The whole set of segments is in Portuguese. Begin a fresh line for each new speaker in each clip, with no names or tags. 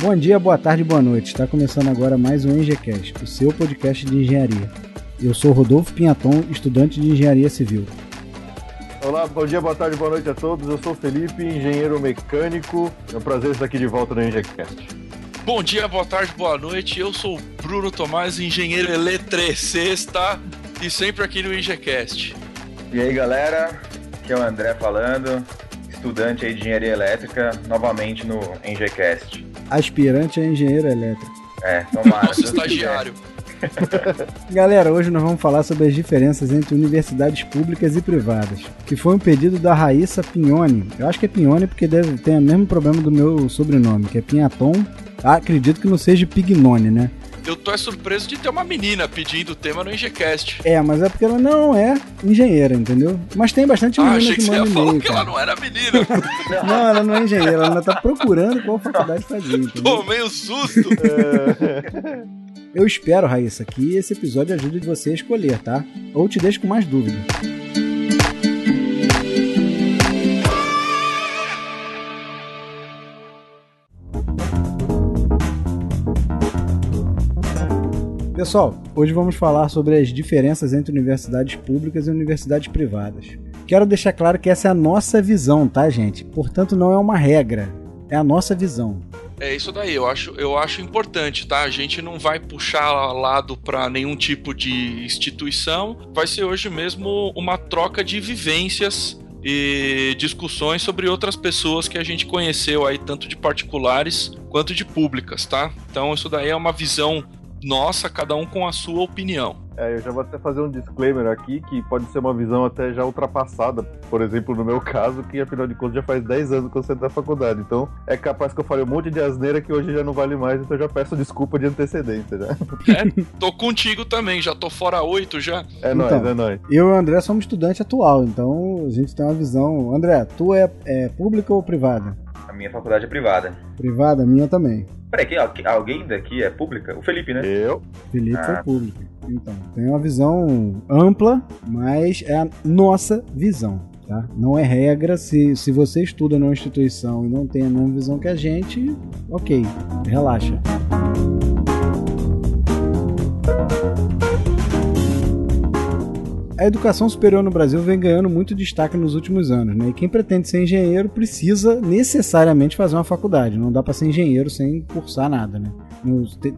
Bom dia, boa tarde, boa noite. Está começando agora mais um EngieCast, o seu podcast de engenharia. Eu sou Rodolfo Pinhaton, estudante de engenharia civil.
Olá, bom dia, boa tarde, boa noite a todos. Eu sou o Felipe, engenheiro mecânico. É um prazer estar aqui de volta no EngieCast.
Bom dia, boa tarde, boa noite. Eu sou o Bruno Tomás, engenheiro eletricista e sempre aqui no EngieCast.
E aí, galera? Aqui é o André falando, estudante aí de engenharia elétrica, novamente no EngieCast.
Aspirante a engenheiro elétrico.
É, tomara.
Nosso estagiário.
Galera, hoje nós vamos falar sobre as diferenças entre universidades públicas e privadas, que foi um pedido da Raíssa Pignoni. Eu acho que é Pignoni porque deve ter o mesmo problema do meu sobrenome, que é Pinhaton. Ah, acredito que não seja Pignoni, né?
Eu tô é surpreso de ter uma menina pedindo o tema no EngieCast.
É, mas é porque ela não é engenheira, entendeu? Mas tem bastante
Ah,
menina
achei que
que
você ia
manda
falar
e-mail,
que ela não era menina.
Não, ela não é engenheira, ela ainda tá procurando qual faculdade fazer, entendeu?
Tomei um susto.
Eu espero, Raíssa, que esse episódio ajude você a escolher, tá? Ou te deixe com mais dúvida. Pessoal, hoje vamos falar sobre as diferenças entre universidades públicas e universidades privadas. Quero deixar claro que essa é a nossa visão, tá, gente? Portanto, não é uma regra, é a nossa visão.
É isso daí, eu acho, eu acho importante, tá? A gente não vai puxar lado pra nenhum tipo de instituição. Vai ser hoje mesmo uma troca de vivências e discussões sobre outras pessoas que a gente conheceu aí, tanto de particulares quanto de públicas, tá? Então isso daí é uma visão nossa, cada um com a sua opinião.
É, eu já vou até fazer um disclaimer aqui, que pode ser uma visão até já ultrapassada, por exemplo, no meu caso, que afinal de contas já faz 10 anos que eu saí da faculdade. Então é capaz que eu falei um monte de asneira que hoje já não vale mais, então eu já peço desculpa de antecedência. Já.
É, tô contigo também, já tô fora oito já.
É
Então.
nóis, é nóis.
Eu e o André somos estudante atual, então a gente tem uma visão. André, tu é, é pública ou privada?
A minha faculdade é privada.
Privada, a minha também.
Peraí, alguém daqui é pública? O Felipe, né?
Eu?
Felipe
Ah.
foi pública. Então, tem uma visão ampla, mas é a nossa visão. Tá? Não é regra. Se, se você estuda numa instituição e não tem a mesma visão que a gente, ok, relaxa. A educação superior no Brasil vem ganhando muito destaque nos últimos anos, né? E quem pretende ser engenheiro precisa necessariamente fazer uma faculdade. Não dá para ser engenheiro sem cursar nada, né?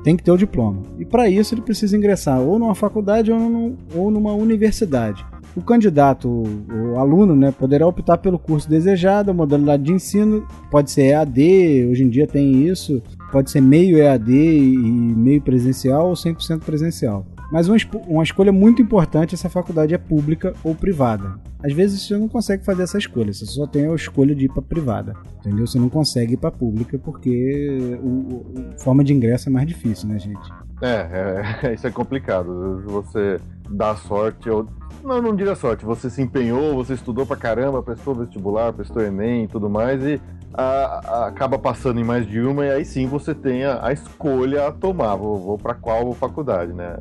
Tem que ter o diploma. E para isso ele precisa ingressar ou numa faculdade ou numa universidade. O candidato, o aluno, né, poderá optar pelo curso desejado, a modalidade de ensino pode ser EAD, hoje em dia tem isso, pode ser meio EAD e meio presencial ou 100% presencial. Mas uma, uma escolha muito importante é se a faculdade é pública ou privada. Às vezes você não consegue fazer essa escolha, você só tem a escolha de ir para privada, entendeu? Você não consegue ir para pública porque o, forma de ingresso é mais difícil, né, gente?
É, é, isso é complicado. Você dá sorte, ou. Não, não diria sorte. Você se empenhou, você estudou pra caramba, prestou vestibular, prestou Enem e tudo mais, e a- a- acaba passando em mais de uma, e aí sim você tem a, a escolha a tomar. Vou, vou para qual faculdade, né?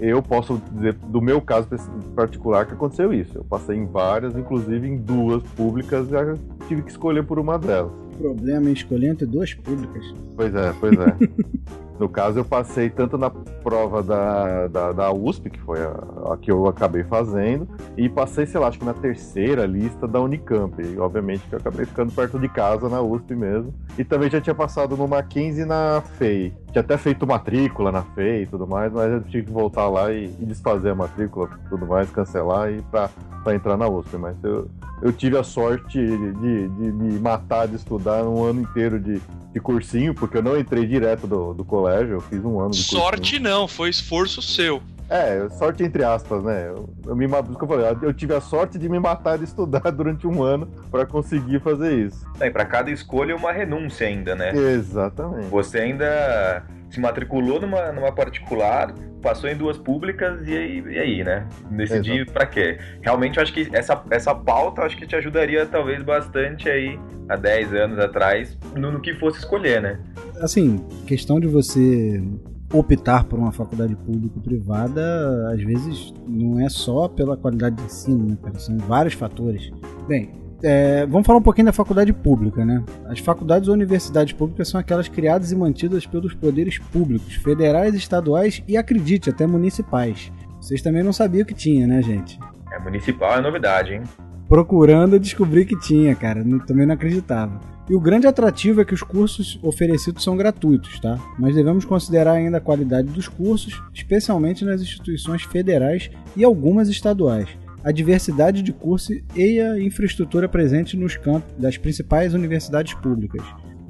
Eu posso dizer, do meu caso particular, que aconteceu isso. Eu passei em várias, inclusive em duas públicas, e tive que escolher por uma delas.
Problema em escolher entre duas públicas.
Pois é, pois é. no caso, eu passei tanto na prova da, da, da USP, que foi a, a que eu acabei fazendo, e passei, sei lá, acho que na terceira lista da Unicamp. E, obviamente que eu acabei ficando perto de casa na USP mesmo. E também já tinha passado no Mackenzie e na FEI. Tinha até feito matrícula na FEI e tudo mais, mas eu tive que voltar lá e, e desfazer a matrícula e tudo mais, cancelar e pra, pra entrar na USP. Mas eu, eu tive a sorte de, de, de me matar de estudar um ano inteiro de, de cursinho, porque eu não entrei direto do, do colégio, eu fiz um ano de cursinho.
Sorte não, foi esforço seu.
É, sorte entre aspas, né? Eu, eu me que eu falei, eu tive a sorte de me matar de estudar durante um ano pra conseguir fazer isso.
E para cada escolha uma renúncia ainda, né?
Exatamente.
Você ainda se matriculou numa, numa particular, passou em duas públicas e aí, e aí né? Decidir para quê? Realmente eu acho que essa, essa pauta acho que te ajudaria talvez bastante aí há 10 anos atrás no, no que fosse escolher, né?
Assim, questão de você optar por uma faculdade pública ou privada, às vezes não é só pela qualidade de ensino, né, cara? São vários fatores. Bem, é, vamos falar um pouquinho da faculdade pública, né? As faculdades ou universidades públicas são aquelas criadas e mantidas pelos poderes públicos, federais, estaduais e, acredite, até municipais. Vocês também não sabiam que tinha, né, gente?
É, municipal é novidade, hein?
Procurando descobrir que tinha, cara. Também não acreditava. E o grande atrativo é que os cursos oferecidos são gratuitos, tá? Mas devemos considerar ainda a qualidade dos cursos, especialmente nas instituições federais e algumas estaduais a diversidade de curso e a infraestrutura presente nos campos das principais universidades públicas.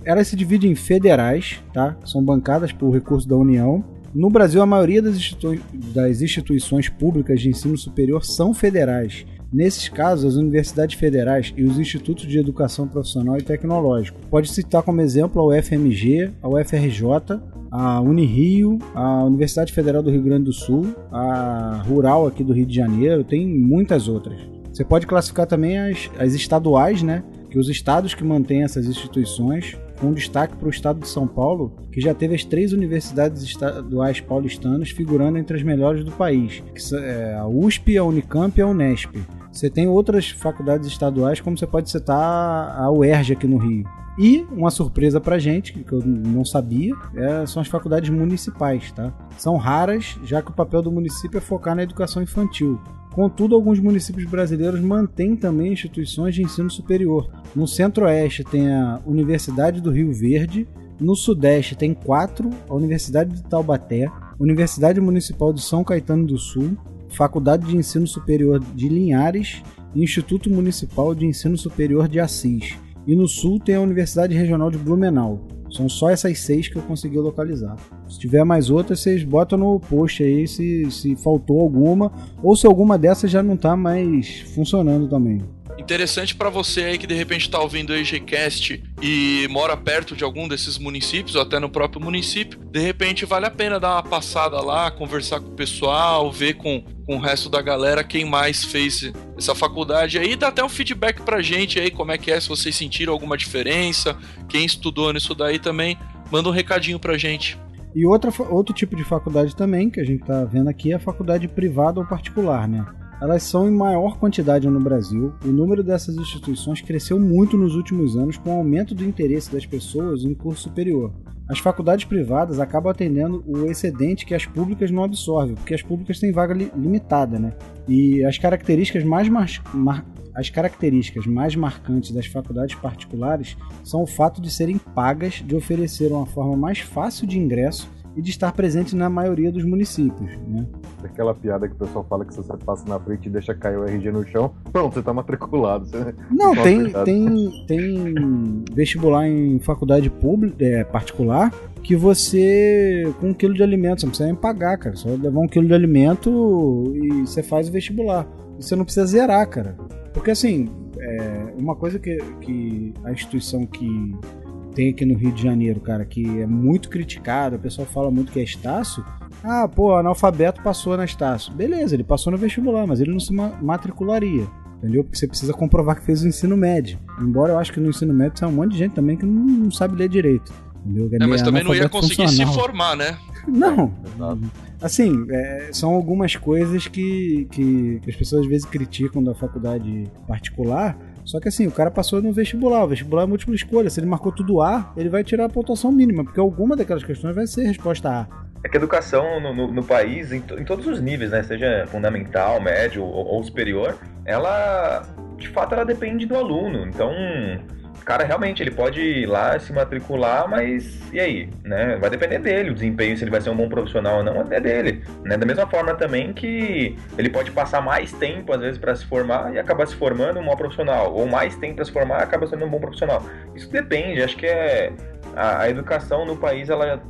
Elas se dividem em federais, tá? são bancadas por recursos da União. No Brasil, a maioria das, institui das instituições públicas de ensino superior são federais. Nesses casos, as universidades federais e os institutos de educação profissional e tecnológico. Pode citar como exemplo a UFMG, a UFRJ, a Unirio, a Universidade Federal do Rio Grande do Sul, a Rural aqui do Rio de Janeiro, tem muitas outras. Você pode classificar também as, as estaduais, né? Que os estados que mantêm essas instituições, com destaque para o estado de São Paulo, que já teve as três universidades estaduais paulistanas figurando entre as melhores do país, que é a USP, a Unicamp e a Unesp. Você tem outras faculdades estaduais, como você pode citar a UERJ aqui no Rio. E uma surpresa pra gente, que eu não sabia, é, são as faculdades municipais, tá? São raras, já que o papel do município é focar na educação infantil. Contudo, alguns municípios brasileiros mantêm também instituições de ensino superior. No centro-oeste tem a Universidade do Rio Verde, no sudeste tem quatro, a Universidade de Taubaté, Universidade Municipal de São Caetano do Sul, Faculdade de Ensino Superior de Linhares e Instituto Municipal de Ensino Superior de Assis. E no sul tem a Universidade Regional de Blumenau. São só essas seis que eu consegui localizar. Se tiver mais outras, vocês botam no post aí se, se faltou alguma ou se alguma dessas já não está mais funcionando também.
Interessante para você aí que de repente está ouvindo o EGCast e mora perto de algum desses municípios ou até no próprio município, de repente vale a pena dar uma passada lá, conversar com o pessoal, ver com, com o resto da galera quem mais fez essa faculdade aí, dá até um feedback pra gente aí como é que é, se vocês sentiram alguma diferença, quem estudou nisso daí também, manda um recadinho pra gente.
E outra, outro tipo de faculdade também que a gente tá vendo aqui é a faculdade privada ou particular, né? Elas são em maior quantidade no Brasil. O número dessas instituições cresceu muito nos últimos anos com o aumento do interesse das pessoas em curso superior. As faculdades privadas acabam atendendo o excedente que as públicas não absorvem, porque as públicas têm vaga li limitada, né? E as características mais mar mar as características mais marcantes das faculdades particulares são o fato de serem pagas, de oferecer uma forma mais fácil de ingresso e de estar presente na maioria dos municípios. Né?
Aquela piada que o pessoal fala que se você passa na frente e deixa cair o RG no chão, pronto, você está matriculado. Você
não, tem, tem, tem vestibular em faculdade pública, é, particular que você, com um quilo de alimento, você não precisa nem pagar, cara. Só levar um quilo de alimento e você faz o vestibular. E você não precisa zerar, cara. Porque assim, é uma coisa que, que a instituição que tem aqui no Rio de Janeiro, cara, que é muito criticado, o pessoal fala muito que é Estácio. Ah, pô, analfabeto passou na Estácio. Beleza, ele passou no vestibular, mas ele não se matricularia. Entendeu? Porque você precisa comprovar que fez o ensino médio. Embora eu acho que no ensino médio tem um monte de gente também que não, sabe ler direito.
Entendeu? É, mas também não ia conseguir funcional. se formar, né?
Não. Assim, é, são algumas coisas que, que, que as pessoas às vezes criticam da faculdade particular, só que assim, o cara passou no vestibular, o vestibular é múltipla escolha. Se ele marcou tudo A, ele vai tirar a pontuação mínima, porque alguma daquelas questões vai ser resposta A.
É que a educação no, no, no país, em, em, todos os níveis, né, seja fundamental, médio ou, ou superior, ela, de fato, ela depende do aluno. Então, cara realmente ele pode ir lá se matricular, mas e aí, né? Vai depender dele, o desempenho, se ele vai ser um bom profissional ou não, é dele, né? Da mesma forma também que ele pode passar mais tempo às vezes para se formar e acabar se formando um bom profissional, ou mais tempo para se formar e acaba sendo um bom profissional. Isso depende, acho que é a, a educação no país ela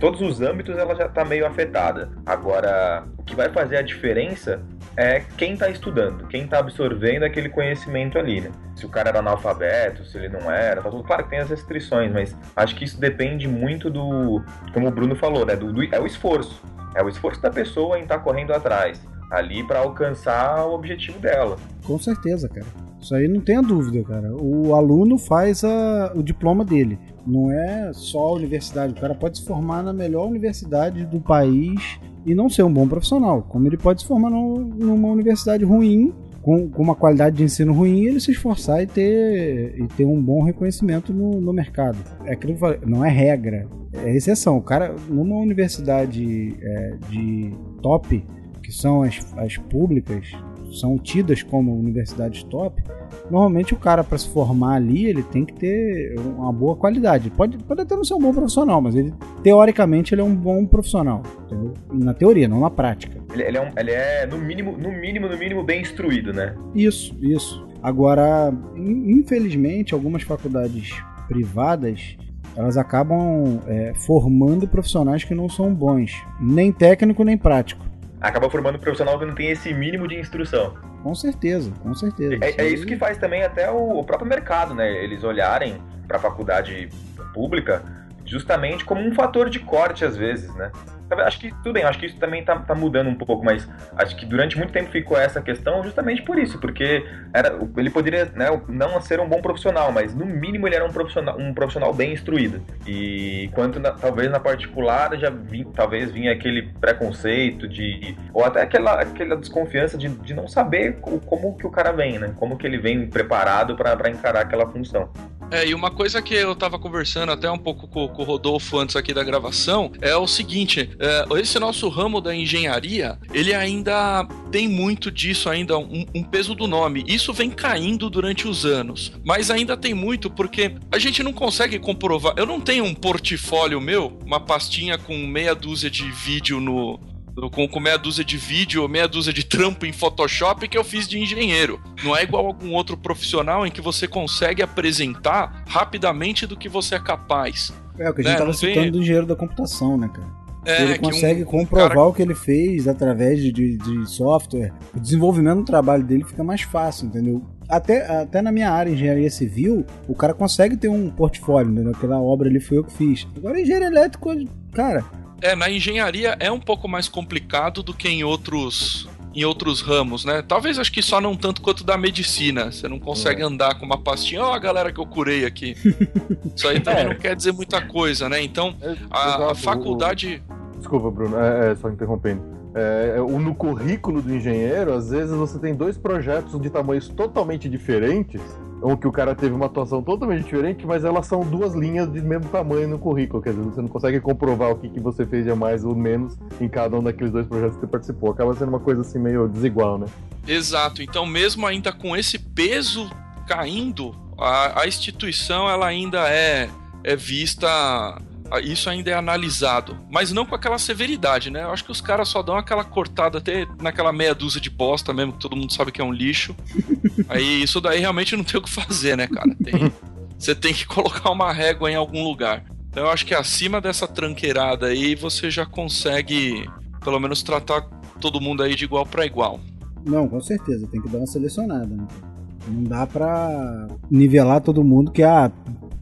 todos os âmbitos ela já está meio afetada. Agora, o que vai fazer a diferença é quem está estudando, quem está absorvendo aquele conhecimento ali, né? Se o cara era analfabeto, se ele não era, tá tudo claro que tem as restrições, mas acho que isso depende muito do, como o Bruno falou, né? Do, do é o esforço, é o esforço da pessoa em estar tá correndo atrás ali para alcançar o objetivo dela.
Com certeza, cara. Isso aí não tenha dúvida, cara. O aluno faz a, o diploma dele. Não é só a universidade. O cara pode se formar na melhor universidade do país e não ser um bom profissional. Como ele pode se formar numa universidade ruim, com, com, uma qualidade de ensino ruim, ele se esforçar e ter, e ter um bom reconhecimento no, no mercado. É aquilo que eu falei, não é regra, é exceção. O cara, numa universidade é, de top, que são as, as públicas, são tidas como universidades top, normalmente o cara para se formar ali, ele tem que ter uma boa qualidade. Pode, pode até não ser um bom profissional, mas ele teoricamente ele é um bom profissional, entendeu? Na teoria, não na prática.
Ele, ele, é, um, ele é no mínimo, no mínimo, no mínimo bem instruído, né?
Isso, isso. Agora, infelizmente, algumas faculdades privadas elas acabam é, formando profissionais que não são bons, nem técnico nem prático
acaba formando um profissional que não tem esse mínimo de instrução.
Com certeza, com certeza.
É, é isso que faz também até o, o próprio mercado, né? Eles olharem para a faculdade pública justamente como um fator de corte às vezes, né? Acho que tudo bem, acho que isso também tá, tá, mudando um pouco, mas acho que durante muito tempo ficou essa questão justamente por isso, porque era, ele poderia né, não ser um bom profissional, mas no mínimo ele era um profissional, um profissional bem instruído. E quanto na, talvez na particular já vi, talvez vinha aquele preconceito de. ou até aquela, aquela desconfiança de, de não saber como que o cara vem, né? Como que ele vem preparado para encarar aquela função.
É, e uma coisa que eu tava conversando até um pouco com, com o Rodolfo antes aqui da gravação é o seguinte: esse nosso ramo da engenharia, ele ainda tem muito disso, ainda um, um, peso do nome. Isso vem caindo durante os anos, mas ainda tem muito porque a gente não consegue comprovar. Eu não tenho um portfólio meu, uma pastinha com meia dúzia de vídeo no, com, com meia dúzia de vídeo, meia dúzia de trampo em Photoshop que eu fiz de engenheiro. Não é igual a algum outro profissional em que você consegue apresentar rapidamente do que você é capaz.
É, o que a gente né? tava citando do engenheiro da computação, né, cara? É, ele consegue um, comprovar cara... o que ele fez através de, de, de, software. O desenvolvimento do trabalho dele fica mais fácil, entendeu? Até, até na minha área, engenharia civil, o cara consegue ter um portfólio, entendeu? Aquela obra ali foi eu que fiz. Agora, engenheiro elétrico, cara,
é, na engenharia é um pouco mais complicado do que em outros em outros ramos, né? Talvez acho que só não tanto quanto da medicina. Você não consegue é. andar com uma pastinha, ó, oh, a galera que eu curei aqui. Isso aí também é. não quer dizer muita coisa, né? Então, é, a, a faculdade.
Desculpa, Bruno, é, é só interrompendo. É, é no currículo do engenheiro, às vezes você tem dois projetos de tamanhos totalmente diferentes ou que o cara teve uma atuação totalmente diferente, mas elas são duas linhas de mesmo tamanho no currículo. Quer dizer, você não consegue comprovar o que, que você fez de mais ou menos em cada um daqueles dois projetos que você participou. Acaba sendo uma coisa assim meio desigual, né?
Exato. Então, mesmo ainda com esse peso caindo, a, a instituição ela ainda é, é vista isso ainda é analisado, mas não com aquela severidade, né? Eu acho que os caras só dão aquela cortada até naquela meia dúzia de bosta mesmo, que todo mundo sabe que é um lixo. Aí isso daí realmente não tem o que fazer, né, cara? Tem, você tem que colocar uma régua em algum lugar. Então eu acho que acima dessa tranqueirada aí você já consegue, pelo menos, tratar todo mundo aí de igual para igual.
Não, com certeza, tem que dar uma selecionada, né? Não dá pra nivelar todo mundo que, ah,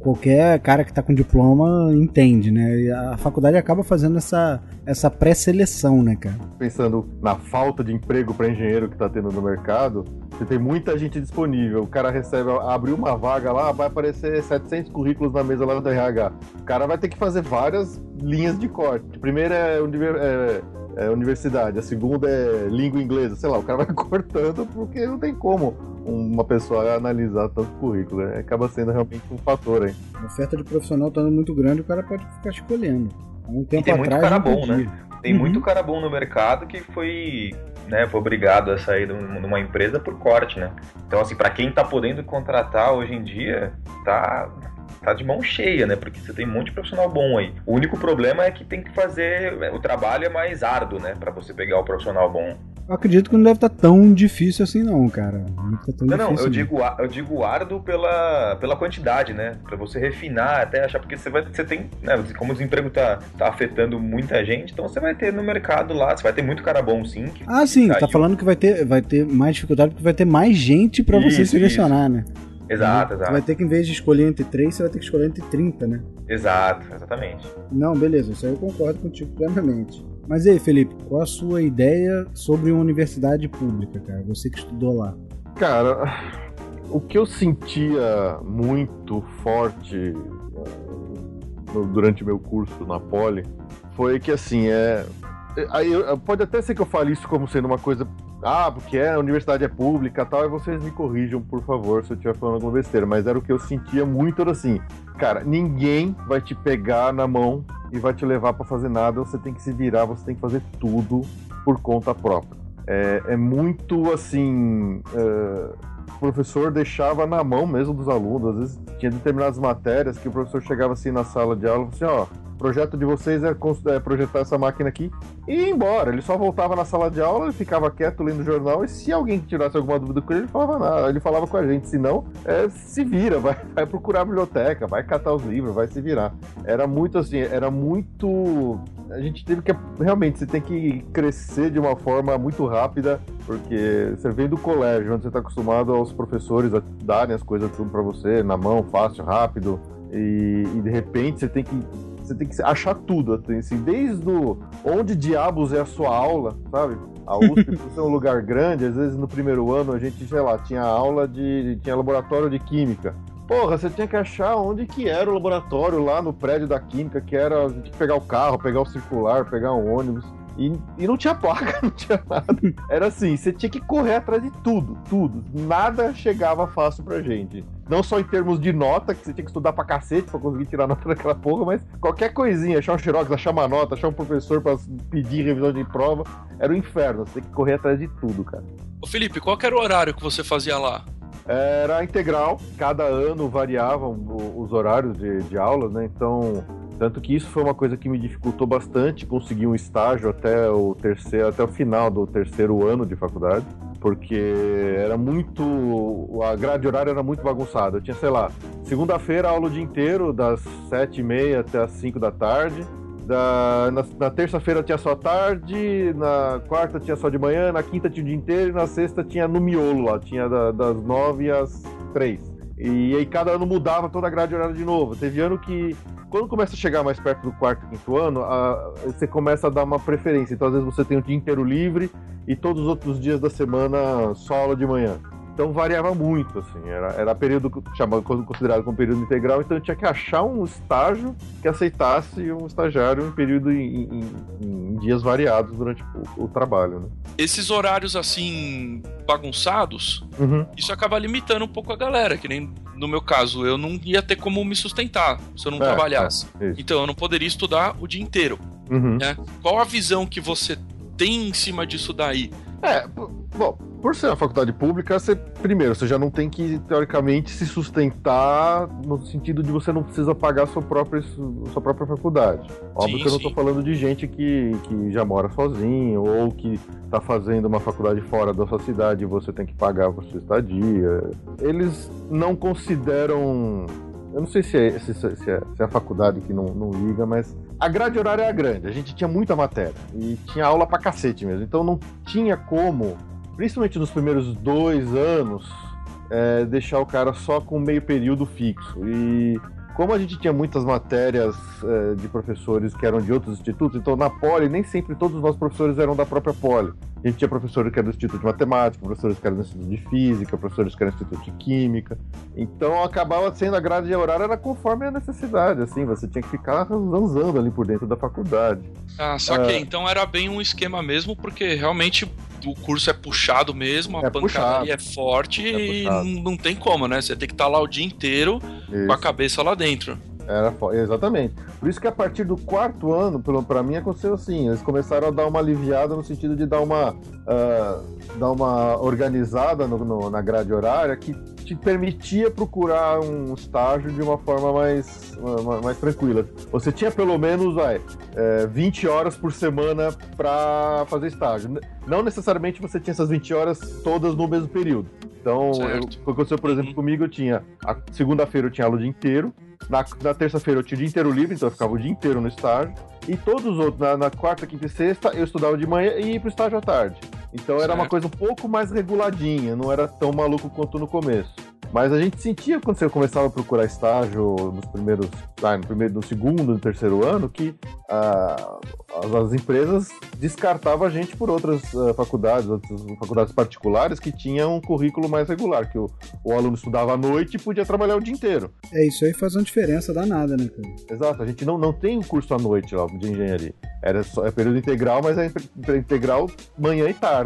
qualquer cara que está com diploma entende, né? E a faculdade acaba fazendo essa, essa pré-seleção, né, cara?
Pensando na falta de emprego para engenheiro que está tendo no mercado, você tem muita gente disponível. O cara recebe, abriu uma vaga lá, vai aparecer 700 currículos na mesa lá do RH. O cara vai ter que fazer várias linhas de corte. A primeira é, é, é universidade, a segunda é língua inglesa, sei lá, o cara vai cortando porque não tem como uma pessoa analisar tanto currículo. Né? Acaba sendo realmente um fator aí.
A oferta de profissional estando muito grande, o cara pode ficar escolhendo.
Um tempo tem muito atrás, cara bom, né? Tem uhum. muito cara bom no mercado que foi, né, foi obrigado a sair de uma empresa por corte, né? Então, assim, para quem tá podendo contratar hoje em dia, tá, tá de mão cheia, né? Porque você tem um monte de profissional bom aí. O único problema é que tem que fazer. O trabalho é mais árduo, né? Para você pegar o profissional bom.
Eu acredito que não deve estar tão difícil assim, não, cara. Não, tá
Não, não, eu digo, eu digo árduo pela, pela quantidade, né? Pra você refinar até achar, porque você vai, você tem, né? Como o desemprego tá, tá afetando muita gente, então você vai ter no mercado lá, você vai ter muito cara bom sim.
Ah, sim, tá
Caiu.
falando que vai ter, vai ter mais dificuldade porque vai ter mais gente pra você
Isso,
selecionar, né?
Exato,
Você
exato.
vai ter que, em vez de escolher entre três, você vai ter que escolher entre 30, né?
Exato, exatamente.
Não, beleza, isso aí eu concordo contigo plenamente. Mas e aí, Felipe, qual a sua ideia sobre uma universidade pública, cara? Você que estudou lá.
Cara, o que eu sentia muito forte eh, durante meu curso na Poli foi que assim, é. Aí pode até ser que eu fale isso como sendo uma coisa. Ah, porque é, a universidade é pública tal, e vocês me corrijam, por favor, se eu estiver falando alguma besteira. Mas era o que eu sentia muito, era assim, cara, ninguém vai te pegar na mão e vai te levar pra fazer nada, você tem que se virar, você tem que fazer tudo por conta própria. É, é muito assim. é, o professor deixava na mão mesmo dos alunos. Às vezes tinha determinadas matérias que o professor chegava assim na sala de aula e falava assim: ó, o projeto de vocês é, é projetar essa máquina aqui e ir embora. Ele só voltava na sala de aula, ele ficava quieto lendo o jornal e se alguém tirasse alguma dúvida com ele, ele falava nada. Ele falava com a gente, se não, é, se vira, vai, vai procurar a biblioteca, vai catar os livros, vai se virar. Era muito assim, era muito. A gente teve que. Realmente, você tem que crescer de uma forma muito rápida, porque você vem do colégio, onde você está acostumado aos professores a darem as coisas tudo para você, na mão, fácil, rápido, e, e de repente você tem que. Você tem que achar tudo, assim, desde o, onde diabos é a sua aula, sabe? A USP, por ser um lugar grande, às vezes no primeiro ano a gente, sei lá, tinha aula de. tinha laboratório de química. Porra, você tinha que achar onde que era o laboratório lá no prédio da química, que era. Tinha que pegar o carro, pegar o circular, pegar um ônibus. E, e não tinha placa, não tinha nada. Era assim, você tinha que correr atrás de tudo, tudo. Nada chegava fácil pra gente. Não só em termos de nota, que você tinha que estudar pra cacete pra conseguir tirar nota daquela porra, mas qualquer coisinha, achar um xerox, achar uma nota, achar um professor pra pedir revisão de prova, era o inferno. Você tem que correr atrás de tudo, cara.
Ô Felipe, qual que era o horário que você fazia lá?
Era integral, cada ano variavam os horários de, de aulas, né? Então, tanto que isso foi uma coisa que me dificultou bastante conseguir um estágio até o terceiro, até o final do terceiro ano de faculdade, porque era muito, a grade horária era muito bagunçada. Eu tinha, sei lá, segunda-feira aula o dia inteiro, das sete e meia até as cinco da tarde. Da, na, na terça-feira tinha só tarde, na quarta tinha só de manhã, na quinta tinha o dia inteiro e na sexta tinha no miolo lá, tinha da- das nove às três. E aí cada ano mudava toda a grade horária de novo. Teve ano que, quando começa a chegar mais perto do quarto, quinto ano, a- você começa a dar uma preferência. Então às vezes você tem o dia inteiro livre e todos os outros dias da semana só aula de manhã. Então variava muito, assim, era, era período chamado, considerado como período integral, então eu tinha que achar um estágio que aceitasse um estagiário em período em, em- em dias variados durante o, o trabalho, né?
Esses horários assim bagunçados,
Uhum.
isso acaba limitando um pouco a galera, que nem no meu caso, eu não ia ter como me sustentar se eu não
É,
trabalhasse.
é.
Então eu não poderia estudar o dia inteiro.
Uhum.
Qual a visão que você tem em cima disso daí?
É, bom, por ser uma faculdade pública, você, primeiro, você já não tem que, teoricamente, se sustentar no sentido de você não precisa pagar a sua própria, sua própria faculdade. Óbvio
Sim,
que eu não tô falando de gente que, que já mora sozinho ou que tá fazendo uma faculdade fora da sua cidade e você tem que pagar por sua estadia. Eles não consideram. Eu não sei se é, se, se é, se é a faculdade que não, não liga, mas a grade horária era grande, a gente tinha muita matéria e tinha aula pra cacete mesmo, então não tinha como, principalmente nos primeiros dois anos, é, deixar o cara só com meio período fixo. E como a gente tinha muitas matérias é, de professores que eram de outros institutos, então na Poli nem sempre todos os nossos professores eram da própria Poli. A gente tinha professores que eram do Instituto de Matemática, professores que eram do Instituto de Física, professores que eram do Instituto de Química. Então acabava sendo a grade horária era conforme a necessidade, assim, você tinha que ficar zanzando ali por dentro da faculdade.
Ah, saquei.
É.
Então era bem um esquema mesmo, porque realmente o curso é puxado mesmo, a
É
pancadaria
puxado.
é forte
É
e não não tem como, né? Você tem que estar lá o dia inteiro com a cabeça lá dentro.
Era exatamente. Por isso que a partir do quarto ano, pra mim, aconteceu assim. Eles começaram a dar uma aliviada no sentido de dar uma, ah, dar uma organizada no- no- na grade horária que te permitia procurar um estágio de uma forma mais, ma- mais tranquila. Você tinha pelo menos vai, é, 20 horas por semana para fazer estágio. Não necessariamente você tinha essas 20 horas todas no mesmo período. Então, eu, o que aconteceu, por exemplo,
Uhum.
comigo, eu tinha. A segunda-feira eu tinha aula o dia inteiro. Na, na terça-feira eu tinha o dia inteiro livre, então eu ficava o dia inteiro no estágio. E todos os outros, na, na quarta, quinta e sexta, eu estudava de manhã e ia pro estágio à tarde. Então era uma
Certo.
coisa um pouco mais reguladinha, não era tão maluco quanto no começo. Mas a gente sentia quando você começava a procurar estágio nos primeiros, ah, no primeiro, no segundo, no terceiro ano, que ah, as, as empresas descartavam a gente por outras ah, faculdades, outras faculdades particulares que tinham um currículo mais regular, que o, o aluno estudava à noite e podia trabalhar o dia inteiro.
É, isso aí faz uma diferença danada, né, cara?
Exato, a gente não, não tem um curso à noite lá de engenharia. Era só, é período integral, mas é in- integral manhã e tarde,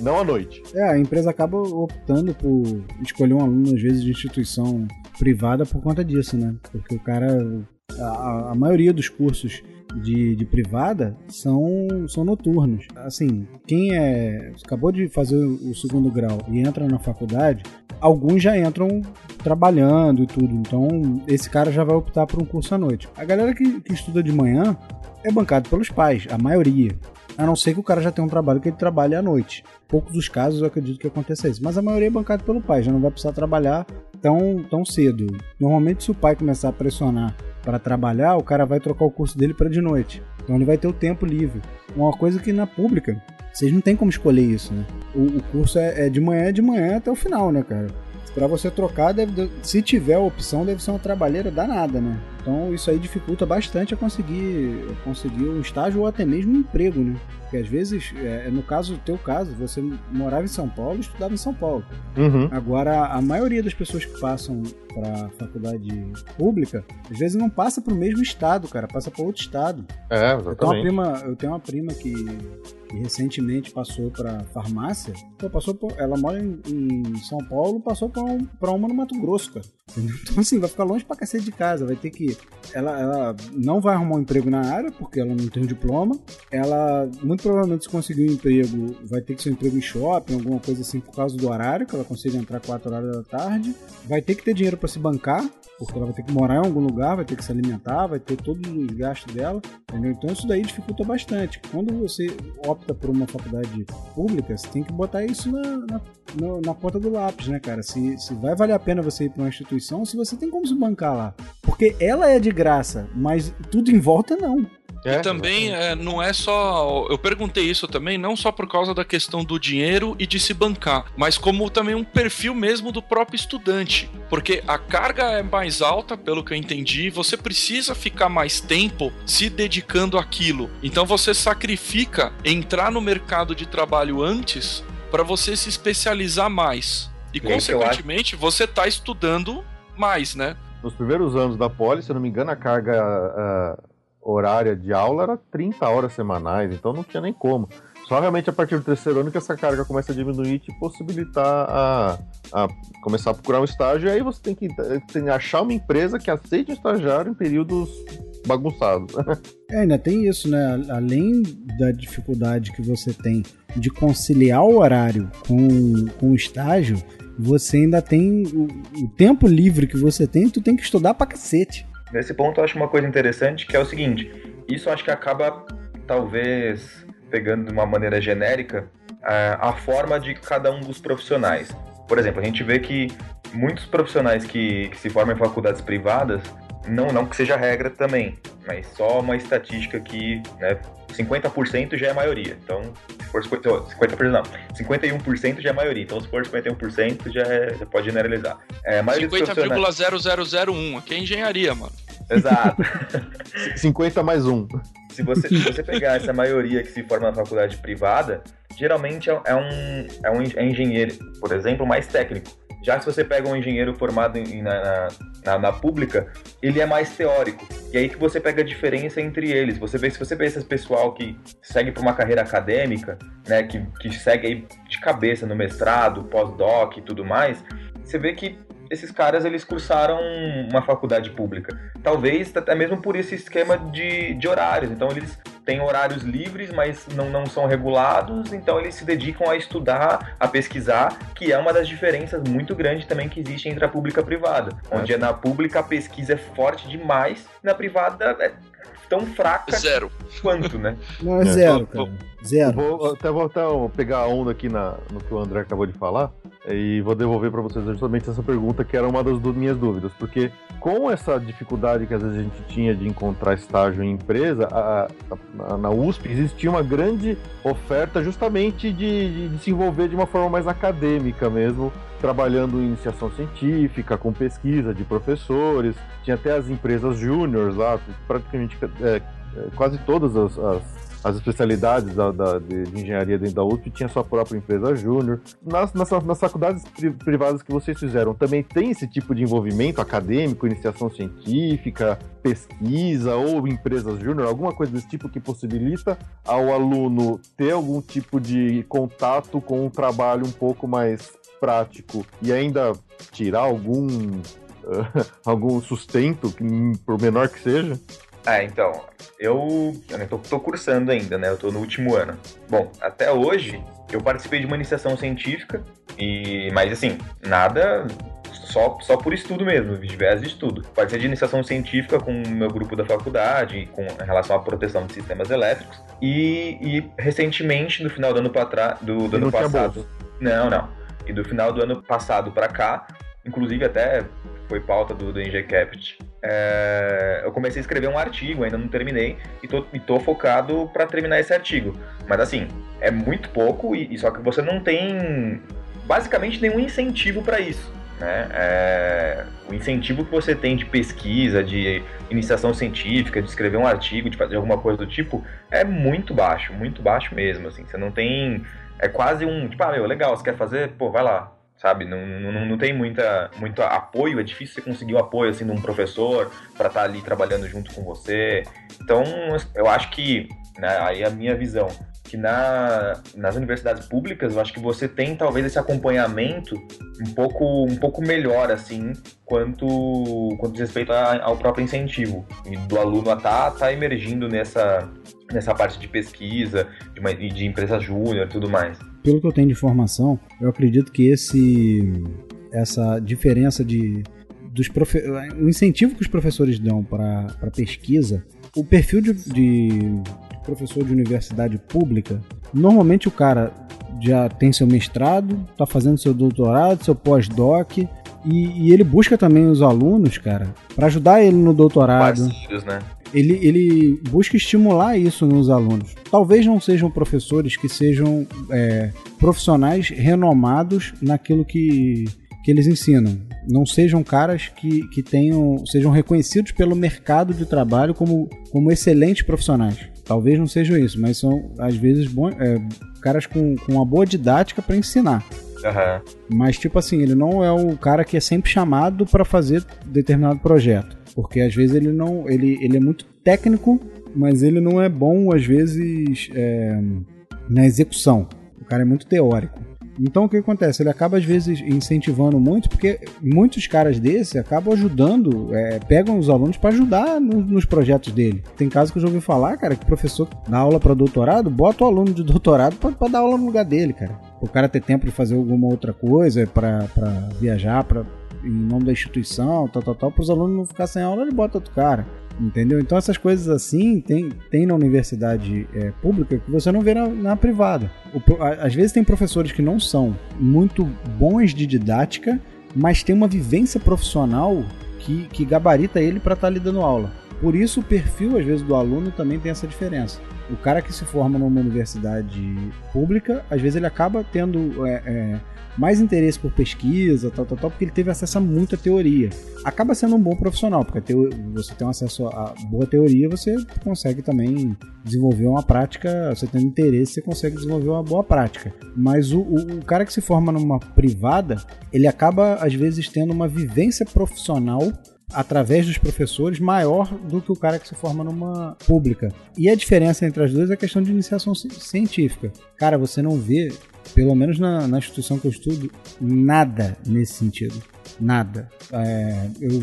não à noite.
É, a empresa acaba optando por escolher um aluno, às vezes, de instituição privada por conta disso, né? Porque o cara. A- a maioria dos cursos de, de privada são, são noturnos. Assim, quem é. acabou de fazer o segundo grau e entra na faculdade, alguns já entram trabalhando e tudo. Então, esse cara já vai optar por um curso à noite. A galera que, que estuda de manhã é bancado pelos pais, a maioria. A não ser que o cara já tenha um trabalho que ele trabalhe à noite. Poucos dos casos eu acredito que aconteça isso. Mas a maioria é bancado pelo pai, já não vai precisar trabalhar tão, tão cedo. Normalmente, se o pai começar a pressionar para trabalhar, o cara vai trocar o curso dele para de noite. Então ele vai ter o tempo livre. Uma coisa que na pública, vocês não tem como escolher isso, né? O, o curso é, é de manhã, de manhã até o final, né, cara? Pra você trocar, deve, se tiver a opção, deve ser uma trabalheira danada, né? Então isso aí dificulta bastante a conseguir, conseguir um estágio ou até mesmo um emprego, né? Porque às vezes, é, no caso, teu caso, você morava em São Paulo e estudava em São Paulo.
Uhum.
Agora, a maioria das pessoas que passam para faculdade pública, às vezes não passa para o mesmo estado, cara, passa para outro estado.
É,
Eu tenho uma
exatamente.
prima, eu tenho uma prima que, que recentemente passou para farmácia. Pô, passou por- ela mora em, em São Paulo, passou para um, pra uma no Mato Grosso, cara. Então assim, vai ficar longe pra cacete de casa, vai ter que ela, ela não vai arrumar um emprego na área porque ela não tem um diploma. Ela muito provavelmente se conseguir um emprego, vai ter que ser um emprego em shopping, alguma coisa assim por causa do horário, que ela consiga entrar 4 horas da tarde. Vai ter que ter dinheiro para se bancar, porque ela vai ter que morar em algum lugar, vai ter que se alimentar, vai ter todos os gastos dela, entendeu? Então isso daí dificulta bastante. Quando você opta por uma faculdade pública, você tem que botar isso na, na, no- na ponta do lápis, né, cara? Se, se vai valer a pena você ir para uma instituição, se você tem como se bancar lá. Porque ela é de graça, mas tudo em volta não.
É,
E também é, não é só. Eu perguntei isso também, não só por causa da questão do dinheiro e de se bancar, mas como também um perfil mesmo do próprio estudante. Porque a carga é mais alta, pelo que eu entendi, você precisa ficar mais tempo se dedicando àquilo. Então você sacrifica entrar no mercado de trabalho antes para você se especializar mais. E, consequentemente, você tá estudando mais, né?
Nos primeiros anos da Poli, se eu não me engano, a carga horária de aula era 30 horas semanais, então não tinha nem como. Só realmente a partir do terceiro ano que essa carga começa a diminuir e te possibilitar a, a começar a procurar um estágio. E aí você tem que, tem que achar uma empresa que aceite um estagiário em períodos bagunçados.
É, ainda tem isso, né? Além da dificuldade que você tem de conciliar o horário com, com o estágio, você ainda tem o, o tempo livre que você tem, tu tem que estudar pra cacete.
Nesse ponto, eu acho uma coisa interessante que é o seguinte: isso acho que acaba, talvez, pegando de uma maneira genérica, a, a forma de cada um dos profissionais. Por exemplo, a gente vê que muitos profissionais que, que se formam em faculdades privadas, não, não que seja regra também, mas só uma estatística que né, 50% já é maioria. Então, se for 50%, 50% não, 51% já é maioria. Então, se for 51%, já, é, já pode generalizar. É, a maioria dos profissionais...
50,0001. Aqui é engenharia, mano.
Exato.
50 mais um.
se você, se você pegar essa maioria que se forma na faculdade privada, geralmente é, é um, é um é engenheiro, por exemplo, mais técnico. Já se você pega um engenheiro formado em- na, na, na pública, ele é mais teórico. E aí que você pega a diferença entre eles. Você vê, se você vê esse pessoal que segue para uma carreira acadêmica, né, que, que segue aí de cabeça no mestrado, pós-doc e tudo mais, você vê que esses caras eles cursaram uma faculdade pública. Talvez até mesmo por esse esquema de, de horários. Então eles têm horários livres, mas não, não são regulados, então eles se dedicam a estudar, a pesquisar, que é uma das diferenças muito grandes também que existe entre a pública e a privada. Onde é. na pública a pesquisa é forte demais, na privada é tão fraca
zero.
quanto, né?
Não, é zero, cara. Zero.
Vou até voltar, pegar a onda aqui na, no que o André acabou de falar e vou devolver para vocês justamente essa pergunta que era uma das minhas dúvidas, porque com essa dificuldade que às vezes a gente tinha de encontrar estágio em empresa, a, a, na USP existia uma grande oferta justamente de, de, se envolver de uma forma mais acadêmica mesmo, trabalhando em iniciação científica, com pesquisa de professores, tinha até as empresas júniores lá, praticamente é quase todas as, as as especialidades da, da de, de, engenharia dentro da USP tinha sua própria empresa júnior. Nas, nas, nas, faculdades privadas que vocês fizeram, também tem esse tipo de envolvimento acadêmico, iniciação científica, pesquisa ou empresas júnior, alguma coisa desse tipo que possibilita ao aluno ter algum tipo de contato com um trabalho um pouco mais prático e ainda tirar algum uh, algum sustento, por menor que seja?
Ah, então, eu, eu tô, tô, cursando ainda, né? Eu tô no último ano. Bom, até hoje eu participei de uma iniciação científica, e mas assim, nada só, só por estudo mesmo, de viés de estudo. Participei de iniciação científica com o meu grupo da faculdade, com relação à proteção de sistemas elétricos, e, e recentemente, no final do ano, pra do, do ano passado. Não, não. E do final do ano passado para cá, inclusive até foi pauta do, do NGCapt, é, eu comecei a escrever um artigo, ainda não terminei, e tô, e tô focado para terminar esse artigo. Mas assim, é muito pouco, e, e, só que você não tem basicamente nenhum incentivo para isso. Né? É, o incentivo que você tem de pesquisa, de iniciação científica, de escrever um artigo, de fazer alguma coisa do tipo, é muito baixo, muito baixo mesmo. Assim, você não tem. É quase um. Tipo, ah, meu, legal, você quer fazer? Pô, vai lá, sabe? Não, não, não tem muita, muito apoio, é difícil você conseguir o apoio assim, de um professor para estar tá ali trabalhando junto com você. Então, eu acho que, né, aí é a minha visão, que na, nas universidades públicas, eu acho que você tem talvez esse acompanhamento um pouco, um pouco melhor, assim, quanto, quanto respeito a, ao próprio incentivo. E do aluno a tá, tá emergindo nessa, nessa parte de pesquisa, de, uma, de empresa júnior e tudo mais
pelo que eu tenho de informação, eu acredito que esse essa diferença de dos profe o incentivo que os professores dão para pesquisa, o perfil de, de professor de universidade pública, normalmente o cara já tem seu mestrado, está fazendo seu doutorado, seu pós-doc, e, e, ele busca também os alunos, cara, para ajudar ele no doutorado.
Parceiros, né?
Ele, ele busca estimular isso nos alunos. Talvez não sejam professores que sejam é, profissionais renomados naquilo que, que eles ensinam. Não sejam caras que, que tenham, sejam reconhecidos pelo mercado de trabalho como, como excelentes profissionais. Talvez não sejam isso, mas são às vezes bons, é, caras com, com uma boa didática para ensinar.
Uhum.
Mas, tipo assim, ele não é o cara que é sempre chamado para fazer determinado projeto. Porque às vezes ele não. Ele, ele é muito técnico, mas ele não é bom, às vezes, é, na execução. O cara é muito teórico. Então o que acontece? Ele acaba às vezes incentivando muito, porque muitos caras desse acabam ajudando, é, pegam os alunos para ajudar no, nos projetos dele. Tem casos que eu já ouvi falar, cara, que o professor dá aula para doutorado, bota o aluno de doutorado para dar aula no lugar dele, cara. O cara ter tempo de fazer alguma outra coisa, para viajar, para em nome da instituição, tal, tal, tal, para os alunos não ficar sem aula, ele bota outro cara. Entendeu? Então essas coisas assim tem, tem na universidade é, pública que você não vê na, na privada. O, às vezes tem professores que não são muito bons de didática, mas tem uma vivência profissional que, que gabarita ele para estar tá dando aula. Por isso o perfil, às vezes, do aluno também tem essa diferença. O cara que se forma numa universidade pública, às vezes ele acaba tendo é, é, mais interesse por pesquisa, tal, tal, tal, porque ele teve acesso a muita teoria. Acaba sendo um bom profissional, porque você tem acesso a boa teoria, você consegue também desenvolver uma prática, você tem interesse, você consegue desenvolver uma boa prática. Mas o, o, o cara que se forma numa privada, ele acaba, às vezes, tendo uma vivência profissional através dos professores maior do que o cara que se forma numa pública. E a diferença entre as duas é a questão de iniciação científica. Cara, você não vê pelo menos na, na instituição que eu estudo, nada nesse sentido. Nada. É, eu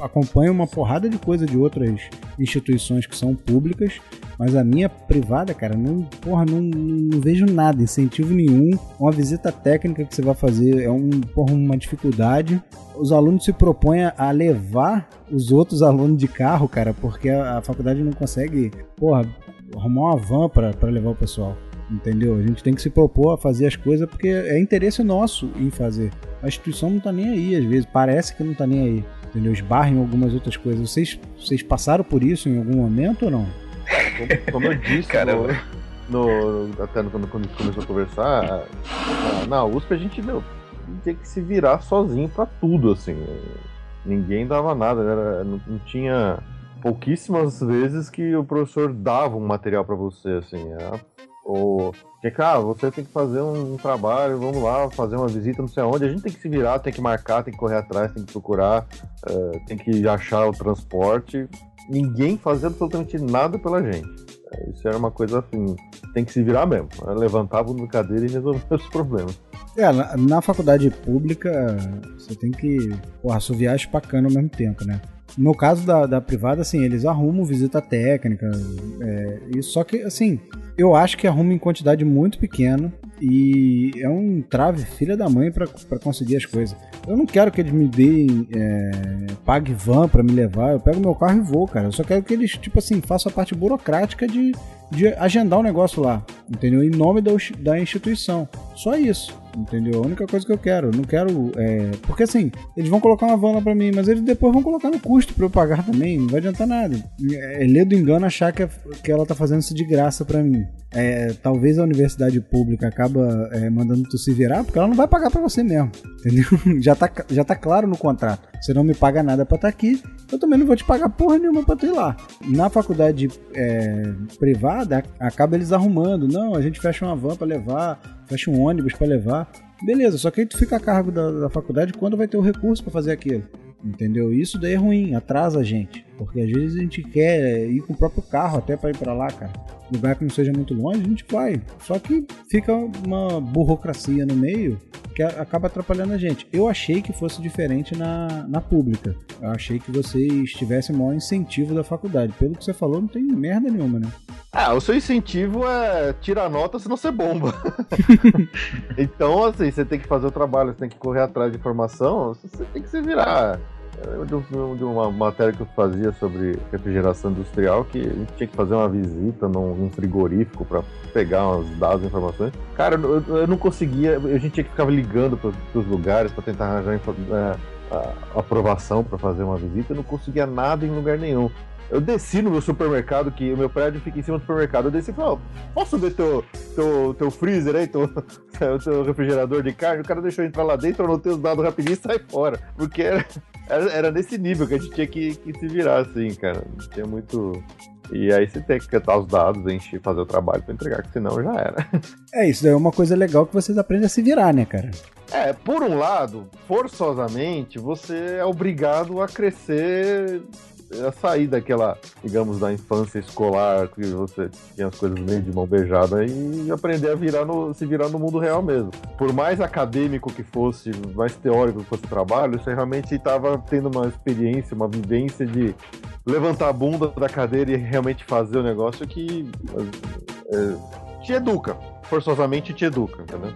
acompanho uma porrada de coisa de outras instituições que são públicas, mas a minha privada, cara, não, porra, não, não vejo nada, incentivo nenhum. Uma visita técnica que você vai fazer é um, porra, uma dificuldade. Os alunos se propõem a levar os outros alunos de carro, cara, porque a, a faculdade não consegue, porra, arrumar uma van para levar o pessoal. Entendeu? A gente tem que se propor a fazer as coisas porque é interesse nosso em fazer. A instituição não tá nem aí, às vezes, parece que não tá nem aí. Entendeu? Esbarra em algumas outras coisas. Vocês, vocês passaram por isso em algum momento ou não?
Como, como eu disse, Caramba. No, no, até quando, quando a gente começou a conversar, na, na USP a gente meu, tinha que se virar sozinho para tudo, assim. Ninguém dava nada, era, não, não tinha pouquíssimas vezes que o professor dava um material para você, assim. Era, ou que, cara, você tem que fazer um, trabalho, vamos lá, fazer uma visita, não sei aonde. A gente tem que se virar, tem que marcar, tem que correr atrás, tem que procurar, uh, tem que achar o transporte. Ninguém fazia absolutamente nada pela gente. Uh, isso era uma coisa assim, tem que se virar mesmo. Levantava a cadeira e resolver os problemas.
É, na, na, faculdade pública, você tem que, porra, assoviar espacana ao mesmo tempo, né? No caso da, da privada, assim, eles arrumam visita técnica. É, e só que, assim, eu acho que arruma em quantidade muito pequena e é um trave filha da mãe para conseguir as coisas. Eu não quero que eles me deem, é, pague van para me levar. Eu pego meu carro e vou, cara. Eu só quero que eles, tipo assim, façam a parte burocrática de, de agendar o um negócio lá, entendeu? Em nome da, da instituição. Só isso entendeu? A única coisa que eu quero. Não quero. É... Porque assim, eles vão colocar uma van lá pra mim, mas eles depois vão colocar no custo pra eu pagar também. Não vai adiantar nada. É, é ler do engano achar que, é, que ela tá fazendo isso de graça pra mim. É, talvez a universidade pública acaba é, mandando tu se virar, porque ela não vai pagar pra você mesmo. Entendeu? Já tá, já tá claro no contrato. Você não me paga nada pra estar tá aqui, eu também não vou te pagar porra nenhuma pra tu ir lá. Na faculdade é, privada, acaba eles arrumando. Não, a gente fecha uma van pra levar, fecha um ônibus para levar. Beleza, só que aí tu fica a cargo da, da faculdade quando vai ter o recurso para fazer aquilo. Entendeu? Isso daí é ruim, atrasa a gente. Porque às vezes a gente quer ir com o próprio carro até para ir para lá, cara. Lugar que não seja muito longe, a gente vai. Só que fica uma burocracia no meio que acaba atrapalhando a gente. Eu achei que fosse diferente na, na pública. Eu achei que vocês tivessem maior incentivo da faculdade. Pelo que você falou, não tem merda nenhuma, né?
Ah, o seu incentivo é tirar nota senão você bomba. então, assim, você tem que fazer o trabalho, você tem que correr atrás de informação, você tem que se virar. Eu de, uma matéria que eu fazia sobre refrigeração industrial que a gente tinha que fazer uma visita num, num frigorífico para pegar uns dados informações. Cara, eu, eu, não conseguia, a gente tinha que ficar ligando para os lugares para tentar arranjar é, aprovação para fazer uma visita, eu não conseguia nada em lugar nenhum. Eu desci no meu supermercado, que o meu prédio fica em cima do supermercado. Eu desci e falei, oh, posso ver teu, teu, teu freezer aí, teu, teu refrigerador de carne? O cara deixou eu entrar lá dentro, anotei os dados rapidinho e sai fora. Porque era, era, era, nesse nível que a gente tinha que, que se virar, assim, cara. Não tinha muito. E aí você tem que catar os dados, encher, fazer o trabalho para entregar, que senão já era.
É, isso daí é uma coisa legal que vocês aprendem a se virar, né, cara?
É, por um lado, forçosamente, você é obrigado a crescer a sair daquela, digamos, da infância escolar, que você tinha as coisas meio de mão beijada e aprender a virar no, se virar no mundo real mesmo. Por mais acadêmico que fosse, mais teórico que fosse o trabalho, você realmente estava tendo uma experiência, uma vivência de levantar a bunda da cadeira e realmente fazer o negócio que é, te educa. Forçosamente te educa, entendeu?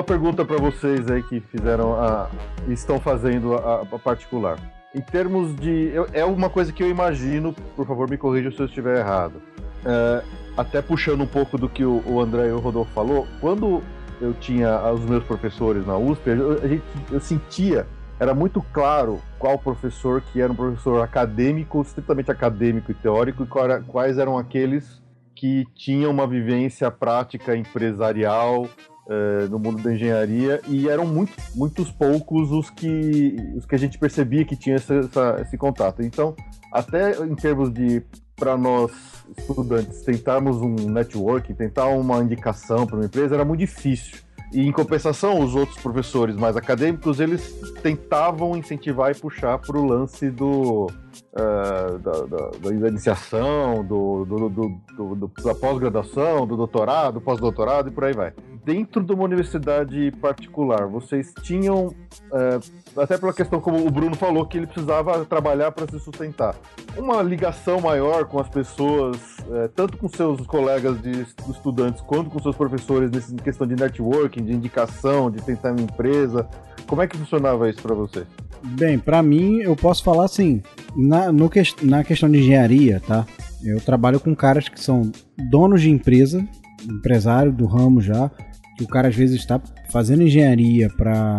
Uma pergunta para vocês aí que fizeram a. estão fazendo a, a particular. Em termos de. Eu, é uma coisa que eu imagino, por favor, me corrija se eu estiver errado. É, até puxando um pouco do que o, o André e o Rodolfo falou, quando eu tinha os meus professores na USP, eu, gente, eu sentia, era muito claro qual professor que era um professor acadêmico, estritamente acadêmico e teórico, e quais eram aqueles que tinham uma vivência prática empresarial uh, no mundo da engenharia e eram muito, muitos poucos os que, os que a gente percebia que tinha essa, essa, esse contato. Então, até em termos de para nós estudantes tentarmos um networking, tentar uma indicação para uma empresa era muito difícil. E em compensação, os outros professores mais acadêmicos, eles tentavam incentivar e puxar para o lance do uh, da, da, da, iniciação, do, do, do, do da pós-graduação, do doutorado, pós-doutorado e por aí vai. Dentro de uma universidade particular, vocês tinham, uh, até pela questão como o Bruno falou, que ele precisava trabalhar para se sustentar, uma ligação maior com as pessoas, uh, tanto com seus colegas de estudantes quanto com seus professores, nessa questão de networking, de indicação, de tentar uma empresa. Como é que funcionava isso para vocês?
Bem, para mim, eu posso falar assim, na, no na questão de engenharia, tá? Eu trabalho com caras que são donos de empresa, empresário do ramo já, que o cara às vezes está fazendo engenharia para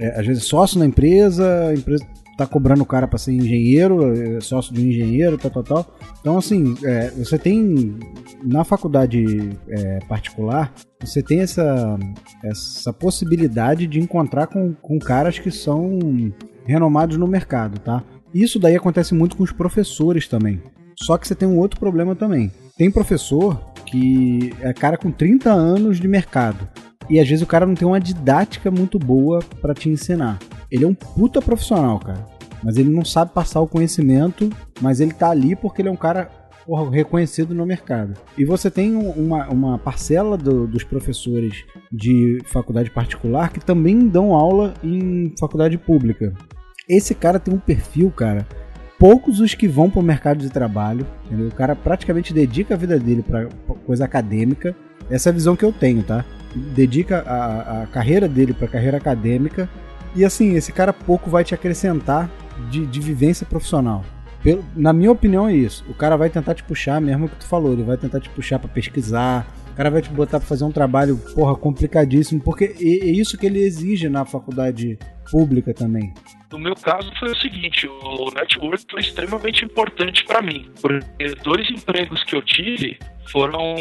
é, às vezes sócio na empresa, a empresa tá cobrando o cara para ser engenheiro, é, sócio de um engenheiro, tal, tal, tal. Então, assim, é, você tem na faculdade é, particular, você tem essa, essa possibilidade de encontrar com, com caras que são renomados no mercado, tá? Isso daí acontece muito com os professores também. Só que você tem um outro problema também. Tem professor que é cara com 30 anos de mercado. E às vezes o cara não tem uma didática muito boa para te ensinar. Ele é um puta profissional, cara. Mas ele não sabe passar o conhecimento, mas ele tá ali porque ele é um cara porra, reconhecido no mercado. E você tem uma, uma parcela do, dos professores de faculdade particular que também dão aula em faculdade pública. Esse cara tem um perfil, cara. Poucos os que vão para o mercado de trabalho, entendeu? O cara praticamente dedica a vida dele para coisa acadêmica. Essa é a visão que eu tenho, tá? Dedica a, a carreira dele para carreira acadêmica. E assim, esse cara pouco vai te acrescentar de, de vivência profissional. Pelo, na minha opinião é isso. O cara vai tentar te puxar, mesmo que tu falou, ele vai tentar te puxar para pesquisar, o cara vai te botar para fazer um trabalho, porra, complicadíssimo, porque é, é isso que ele exige na faculdade pública também.
No meu caso foi o seguinte, o network foi extremamente importante para mim, porque dois empregos que eu tive foram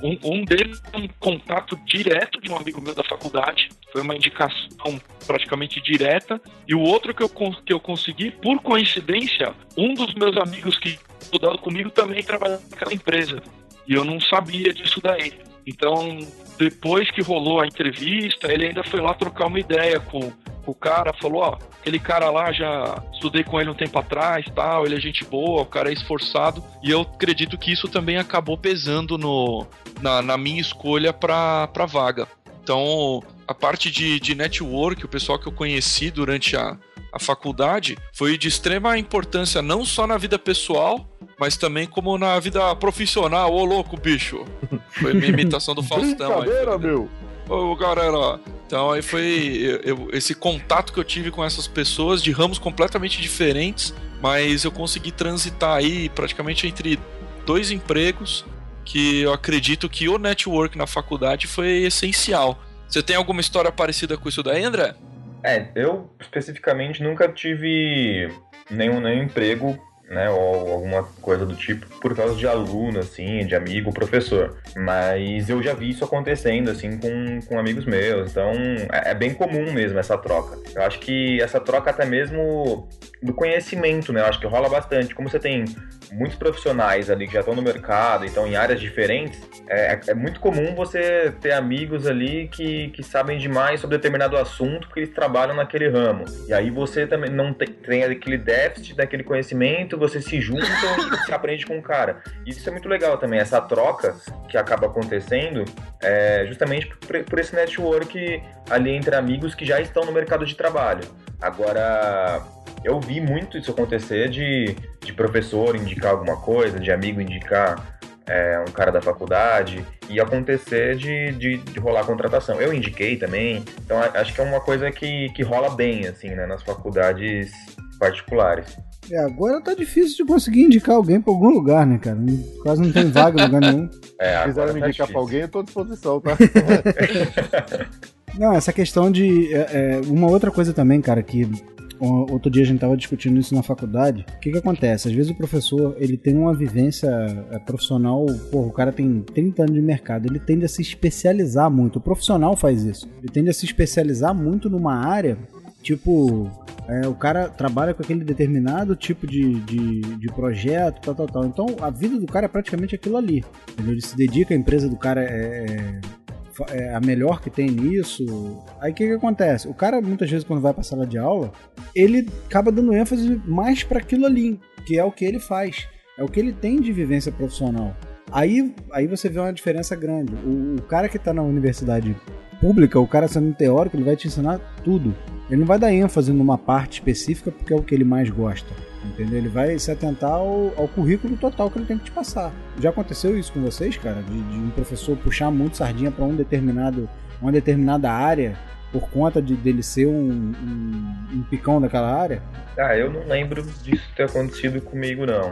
um, um deles um contato direto de um amigo meu da faculdade, foi uma indicação praticamente direta, e o outro que eu, que eu consegui, por coincidência, um dos meus amigos que estudava comigo também trabalhava naquela empresa, e eu não sabia disso daí. Então, depois que rolou a entrevista, ele ainda foi lá trocar uma ideia com, com o cara, falou, ó, aquele cara lá já estudei com ele um tempo atrás, tal, ele é gente boa, o cara é esforçado, e eu acredito que isso também acabou pesando no, na, na minha escolha para pra vaga. Então, a parte de, de network, o pessoal que eu conheci durante a, a faculdade, foi de extrema importância não só na vida pessoal, mas também como na vida profissional. Ô, louco, bicho! Foi minha imitação do Faustão.
Brincadeira, aí, meu!
Ô, galera! Então aí foi eu, esse contato que eu tive com essas pessoas de ramos completamente diferentes, mas eu consegui transitar aí praticamente entre dois empregos que eu acredito que o network na faculdade foi essencial. Você tem alguma história parecida com isso daí, André?
É, eu especificamente nunca tive nenhum, nenhum emprego né, ou alguma coisa do tipo, por causa de aluno, assim, de amigo, professor. Mas eu já vi isso acontecendo, assim, com, com amigos meus. Então, é, é bem comum mesmo essa troca. Eu acho que essa troca até mesmo do conhecimento, né, eu acho que rola bastante. Como você tem muitos profissionais ali que já estão no mercado, então em áreas diferentes, é, é, muito comum você ter amigos ali que, que sabem demais sobre determinado assunto porque eles trabalham naquele ramo. E aí você também não tem, tem aquele déficit daquele conhecimento, você se junta e se aprende com o cara. Isso é muito legal também, essa troca que acaba acontecendo é justamente por, por esse network ali entre amigos que já estão no mercado de trabalho. Agora, eu vi muito isso acontecer de, de professor indicar alguma coisa, de amigo indicar é, um cara da faculdade e acontecer de, de, de, rolar contratação. Eu indiquei também, então acho que é uma coisa que, que rola bem, assim, né, nas faculdades particulares.
É, agora tá difícil de conseguir indicar alguém pra algum lugar, né, cara? Quase não tem vaga em lugar nenhum.
É, Se quiser me tá indicar pra alguém, eu tô à disposição, tá?
não, essa questão de. É, é, uma outra coisa também, cara, que Outro dia a gente tava discutindo isso na faculdade. O que que acontece? Às vezes o professor, ele tem uma vivência é, profissional, porra, o cara tem 30 anos de mercado, ele tende a se especializar muito. O profissional faz isso. Ele tende a se especializar muito numa área, tipo, é, o cara trabalha com aquele determinado tipo de, de, de, projeto, tal, tal, tal. Então a vida do cara é praticamente aquilo ali. Ele se dedica, a empresa do cara é, é é a melhor que tem nisso. Aí o que, que acontece? O cara, muitas vezes, quando vai pra sala de aula, ele acaba dando ênfase mais para aquilo ali, que é o que ele faz. É o que ele tem de vivência profissional. Aí, aí você vê uma diferença grande. O, o cara que tá na universidade pública, o cara sendo teórico, ele vai te ensinar tudo. Ele não vai dar ênfase numa parte específica porque é o que ele mais gosta. Entendeu? Ele vai se atentar ao, ao currículo total que ele tem que te passar. Já aconteceu isso com vocês, cara? De, de um professor puxar muito sardinha para um determinado, uma determinada área por conta de dele ser um, um, um, picão daquela área?
Ah, eu não lembro disso ter acontecido comigo, não.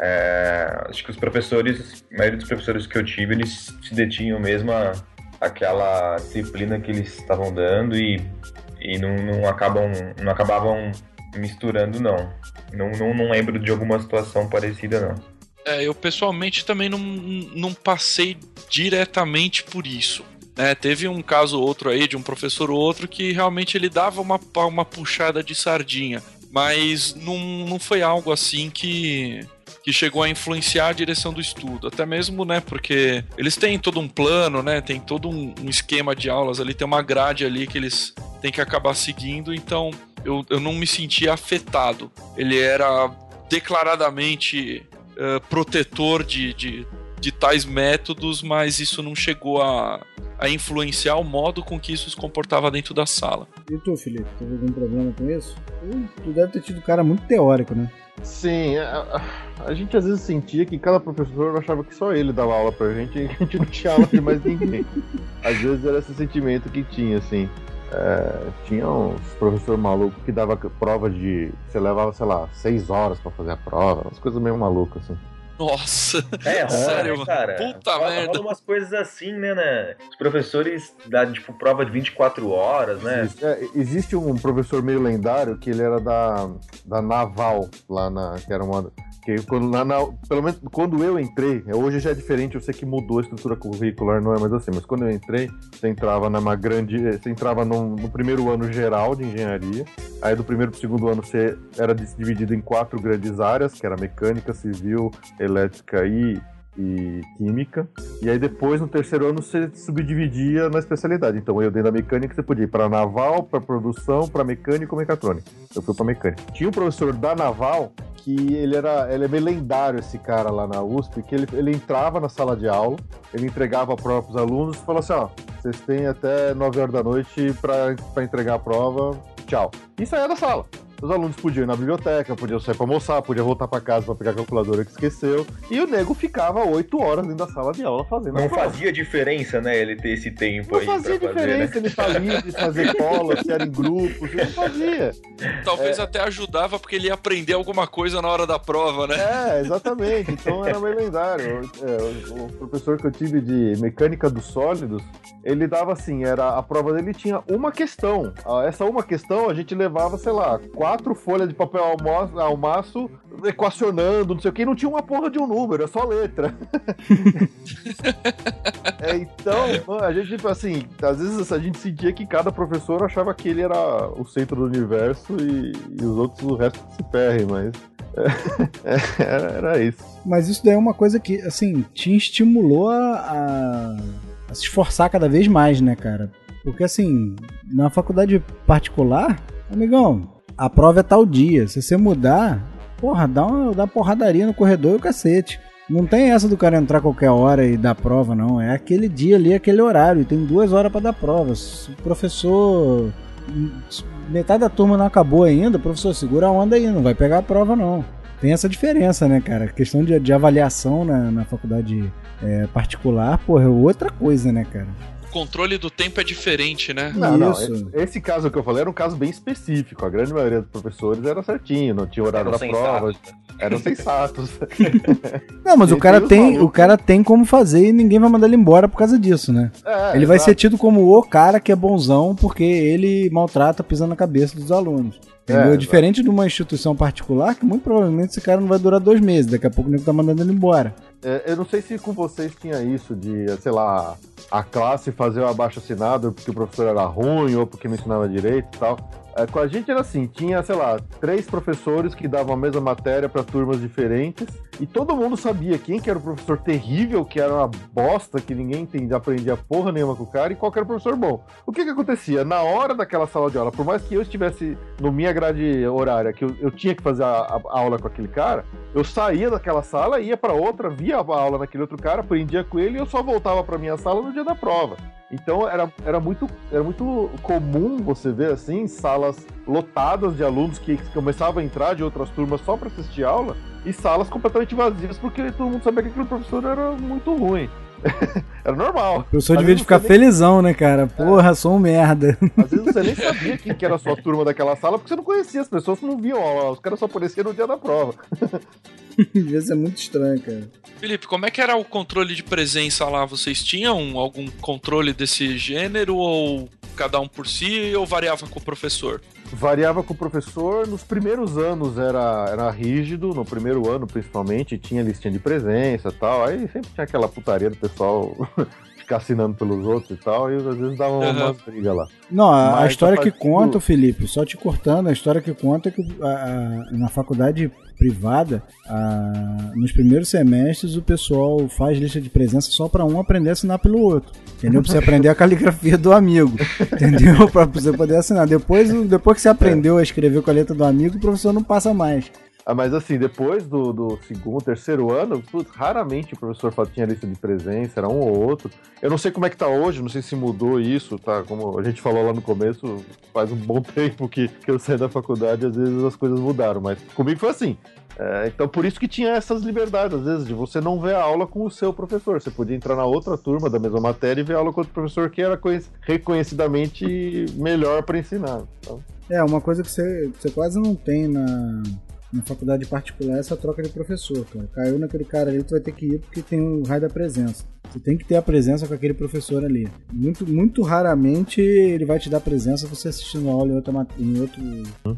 É, acho que os professores, a maioria dos professores que eu tive, eles se detinham mesmo a, aquela disciplina que eles estavam dando e, e não, não, acabam, não acabavam misturando, não. Não, não. não lembro de alguma situação parecida, não.
É, eu pessoalmente também não, não passei diretamente por isso. É, teve um caso ou outro aí de um professor ou outro que realmente ele dava uma, uma puxada de sardinha, mas não, não foi algo assim que que chegou a influenciar a direção do estudo. Até mesmo, né, porque eles têm todo um plano, né, tem todo um, um esquema de aulas ali, tem uma grade ali que eles têm que acabar seguindo, então eu, eu não me sentia afetado. Ele era declaradamente uh, protetor de, de, de tais métodos, mas isso não chegou a, a influenciar o modo com que isso se comportava dentro da sala.
E tu, Felipe, teve algum problema com isso? Tu deve ter tido cara muito teórico, né?
Sim, a, a, gente às vezes sentia que cada professor achava que só ele dava aula pra gente e a gente não tinha aula de mais ninguém. às vezes era esse sentimento que tinha, assim. É, tinha uns professor maluco que dava prova de. Você levava, sei lá, seis horas para fazer a prova, umas coisas meio malucas, assim.
Nossa!
É, sério, né, cara? Puta rola, merda. Rola umas coisas assim, né, né? Os professores dão, tipo, prova de 24 horas, né?
Existe, é, existe um professor meio lendário que ele era da, da Naval, lá na. que era uma porque quando, na, na, pelo menos quando eu entrei, hoje já é diferente, eu sei que mudou a estrutura curricular, não é mais assim, mas quando eu entrei, você entrava numa grande. Você entrava no, no primeiro ano geral de engenharia, aí do primeiro para o segundo ano você era dividido em quatro grandes áreas, que era mecânica, civil, elétrica e e química. E aí depois, no terceiro ano, você subdividia na especialidade. Então eu dentro da mecânica, você podia ir para naval, para produção, para mecânico mecatrônica. Eu fui para mecânica. Tinha um professor da naval que ele era, ele é meio lendário esse cara lá na USP, que ele, ele entrava na sala de aula, ele entregava a prova para os alunos e falou assim, ó, vocês têm até 9 horas da noite para entregar a prova, tchau. E saía da sala. Os alunos podiam ir na biblioteca, podiam sair para almoçar, podiam voltar para casa para pegar a calculadora que esqueceu. E o nego ficava oito horas dentro da sala de aula fazendo
Não fazia diferença, né, ele ter esse tempo
não
aí.
Não fazia diferença fazer, né? ele estar tá livre, fazer cola, se era em grupos, não fazia.
Talvez é. até ajudava porque ele ia aprender alguma coisa na hora da prova, né?
É, exatamente. Então era meio lendário. É, o, o professor que eu tive de mecânica dos sólidos, ele dava assim, era a prova dele tinha uma questão. Essa uma questão a gente levava, sei lá, quatro quatro folhas de papel ao maço equacionando, não sei o que, não tinha uma porra de um número, é só letra. é, então, a gente, tipo assim, às vezes a gente sentia que cada professor achava que ele era o centro do universo e, e os outros, o resto se ferrem, mas. Era, era, isso.
Mas isso daí é uma coisa que, assim, te estimulou a, a, a se esforçar cada vez mais, né, cara? Porque, assim, na faculdade particular, amigão, a prova é tal dia. Se você mudar, porra, dá uma, dá porradaria no corredor e o cacete. Não tem essa do cara entrar qualquer hora e dar prova, não. É aquele dia ali, aquele horário. Tem duas horas para dar prova. Se o professor. Metade da turma não acabou ainda, professor, segura a onda aí, não vai pegar a prova, não. Tem essa diferença, né, cara? A questão de, de avaliação na, na faculdade é, particular, porra, é outra coisa, né, cara?
Controle do tempo é diferente, né?
Não, não. Esse caso que eu falei era um caso bem específico. A grande maioria dos professores era certinho, não tinha horário da prova. Eram sensatos.
Não, mas o cara tem, o cara tem como fazer e ninguém vai mandar ele embora por causa disso, né? É, ele vai ser tido como o cara que é bonzão porque ele maltrata pisando na cabeça dos alunos. Entendeu? É, Diferente de uma instituição particular, que muito provavelmente esse cara não vai durar dois meses, daqui a pouco o nego tá mandando ele embora.
é, eu não sei se com vocês tinha isso de, sei lá, a classe fazer o abaixo assinado porque o professor era ruim ou porque não ensinava direito e tal. É, com a gente era assim, tinha, sei lá, três professores que davam a mesma matéria para turmas diferentes e todo mundo sabia quem que era o professor terrível, que era uma bosta, que ninguém entendia, aprendia porra nenhuma com o cara e qual era o professor bom. O que que acontecia? Na hora daquela sala de aula, por mais que eu estivesse no minha grade horária, que eu, eu tinha que fazer a, a, aula com aquele cara, eu saía daquela sala, ia para outra, via a aula daquele outro cara, aprendia com ele e eu só voltava para minha sala no dia da prova. Então era, era, muito, era muito comum você ver assim, salas lotadas de alunos que começavam a entrar de outras turmas só para assistir aula, e salas completamente vazias, porque todo mundo sabia que aquele professor era muito ruim. Era normal.
O professor devia de ficar nem... felizão, né, cara? Porra, é. sou um merda.
Às vezes você nem sabia quem que era a sua turma daquela sala, porque você não conhecia as pessoas, não viam ó, os caras só apareciam no dia da prova.
Devia ser muito estranho, cara.
Felipe, como é que era o controle de presença lá? Vocês tinham algum controle desse gênero ou cada um por si ou variava com o professor?
Variava com o professor. Nos primeiros anos era, era rígido, no primeiro ano principalmente, tinha listinha de presença e tal. Aí sempre tinha aquela putaria do pessoal ficar assinando pelos outros e tal, e às vezes dava uhum. umas brigas lá.
Não, a, a história a que conta, do... Felipe, só te cortando, a história que conta é que a, a, na faculdade privada, nos primeiros semestres o pessoal faz lista de presença só para um aprender a assinar pelo outro. Entendeu? Pra você aprender a caligrafia do amigo. Entendeu? Pra você poder assinar. Depois, depois que você aprendeu a escrever com a letra do amigo, o professor não passa mais.
Ah, mas assim, depois do, do segundo, terceiro ano, putz, raramente o professor tinha lista de presença, era um ou outro. Eu não sei como é que tá hoje, não sei se mudou isso, tá? Como a gente falou lá no começo, faz um bom tempo que, que eu saí da faculdade, às vezes as coisas mudaram, mas comigo foi assim. É, então por isso que tinha essas liberdades, às vezes, de você não ver a aula com o seu professor. Você podia entrar na outra turma da mesma matéria e ver a aula com outro professor que era reconhecidamente melhor para ensinar. Então...
É, uma coisa que você, você quase não tem na, na faculdade particular essa troca de professor, cara. Caiu naquele cara ali, tu vai ter que ir porque tem o raio da presença. Você tem que ter a presença com aquele professor ali. Muito, muito raramente ele vai te dar presença você assistindo aula em, outra, em, outro,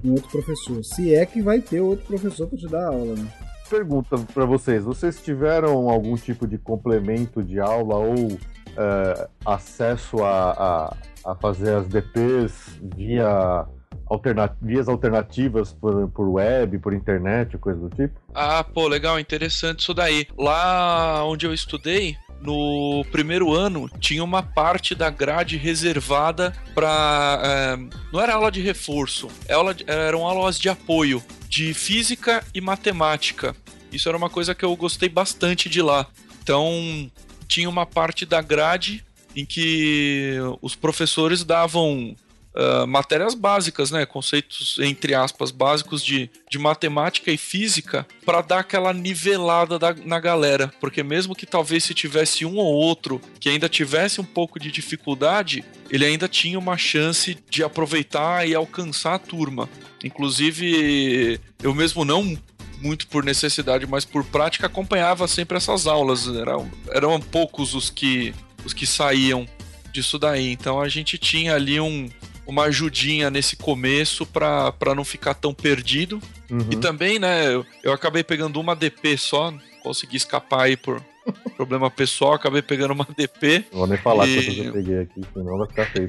em outro professor. Se é que vai ter outro professor para te dar aula, né?
Pergunta para vocês: vocês tiveram algum tipo de complemento de aula ou uh, acesso a, a, a fazer as DPs via alternat vias alternativas por, por web, por internet, coisa do tipo?
Ah, pô, legal, interessante isso daí. Lá onde eu estudei, no primeiro ano tinha uma parte da grade reservada para é, não era aula de reforço, era eram aulas de apoio de física e matemática. Isso era uma coisa que eu gostei bastante de lá. Então tinha uma parte da grade em que os professores davam uh, matérias básicas, né? Conceitos, entre aspas, básicos de, de matemática e física para dar aquela nivelada da, na galera. Porque mesmo que talvez se tivesse um ou outro que ainda tivesse um pouco de dificuldade, ele ainda tinha uma chance de aproveitar e alcançar a turma. Inclusive, eu mesmo não muito por necessidade, mas por prática acompanhava sempre essas aulas. Eram, eram poucos os que, os que saíam disso daí. Então a gente tinha ali um, uma ajudinha nesse começo para não ficar tão perdido. Uhum. E também, né, eu, eu, acabei pegando uma DP só, consegui escapar aí por problema pessoal, acabei pegando uma DP.
Não vou nem falar e... quantas eu peguei aqui, senão vai ficar feio.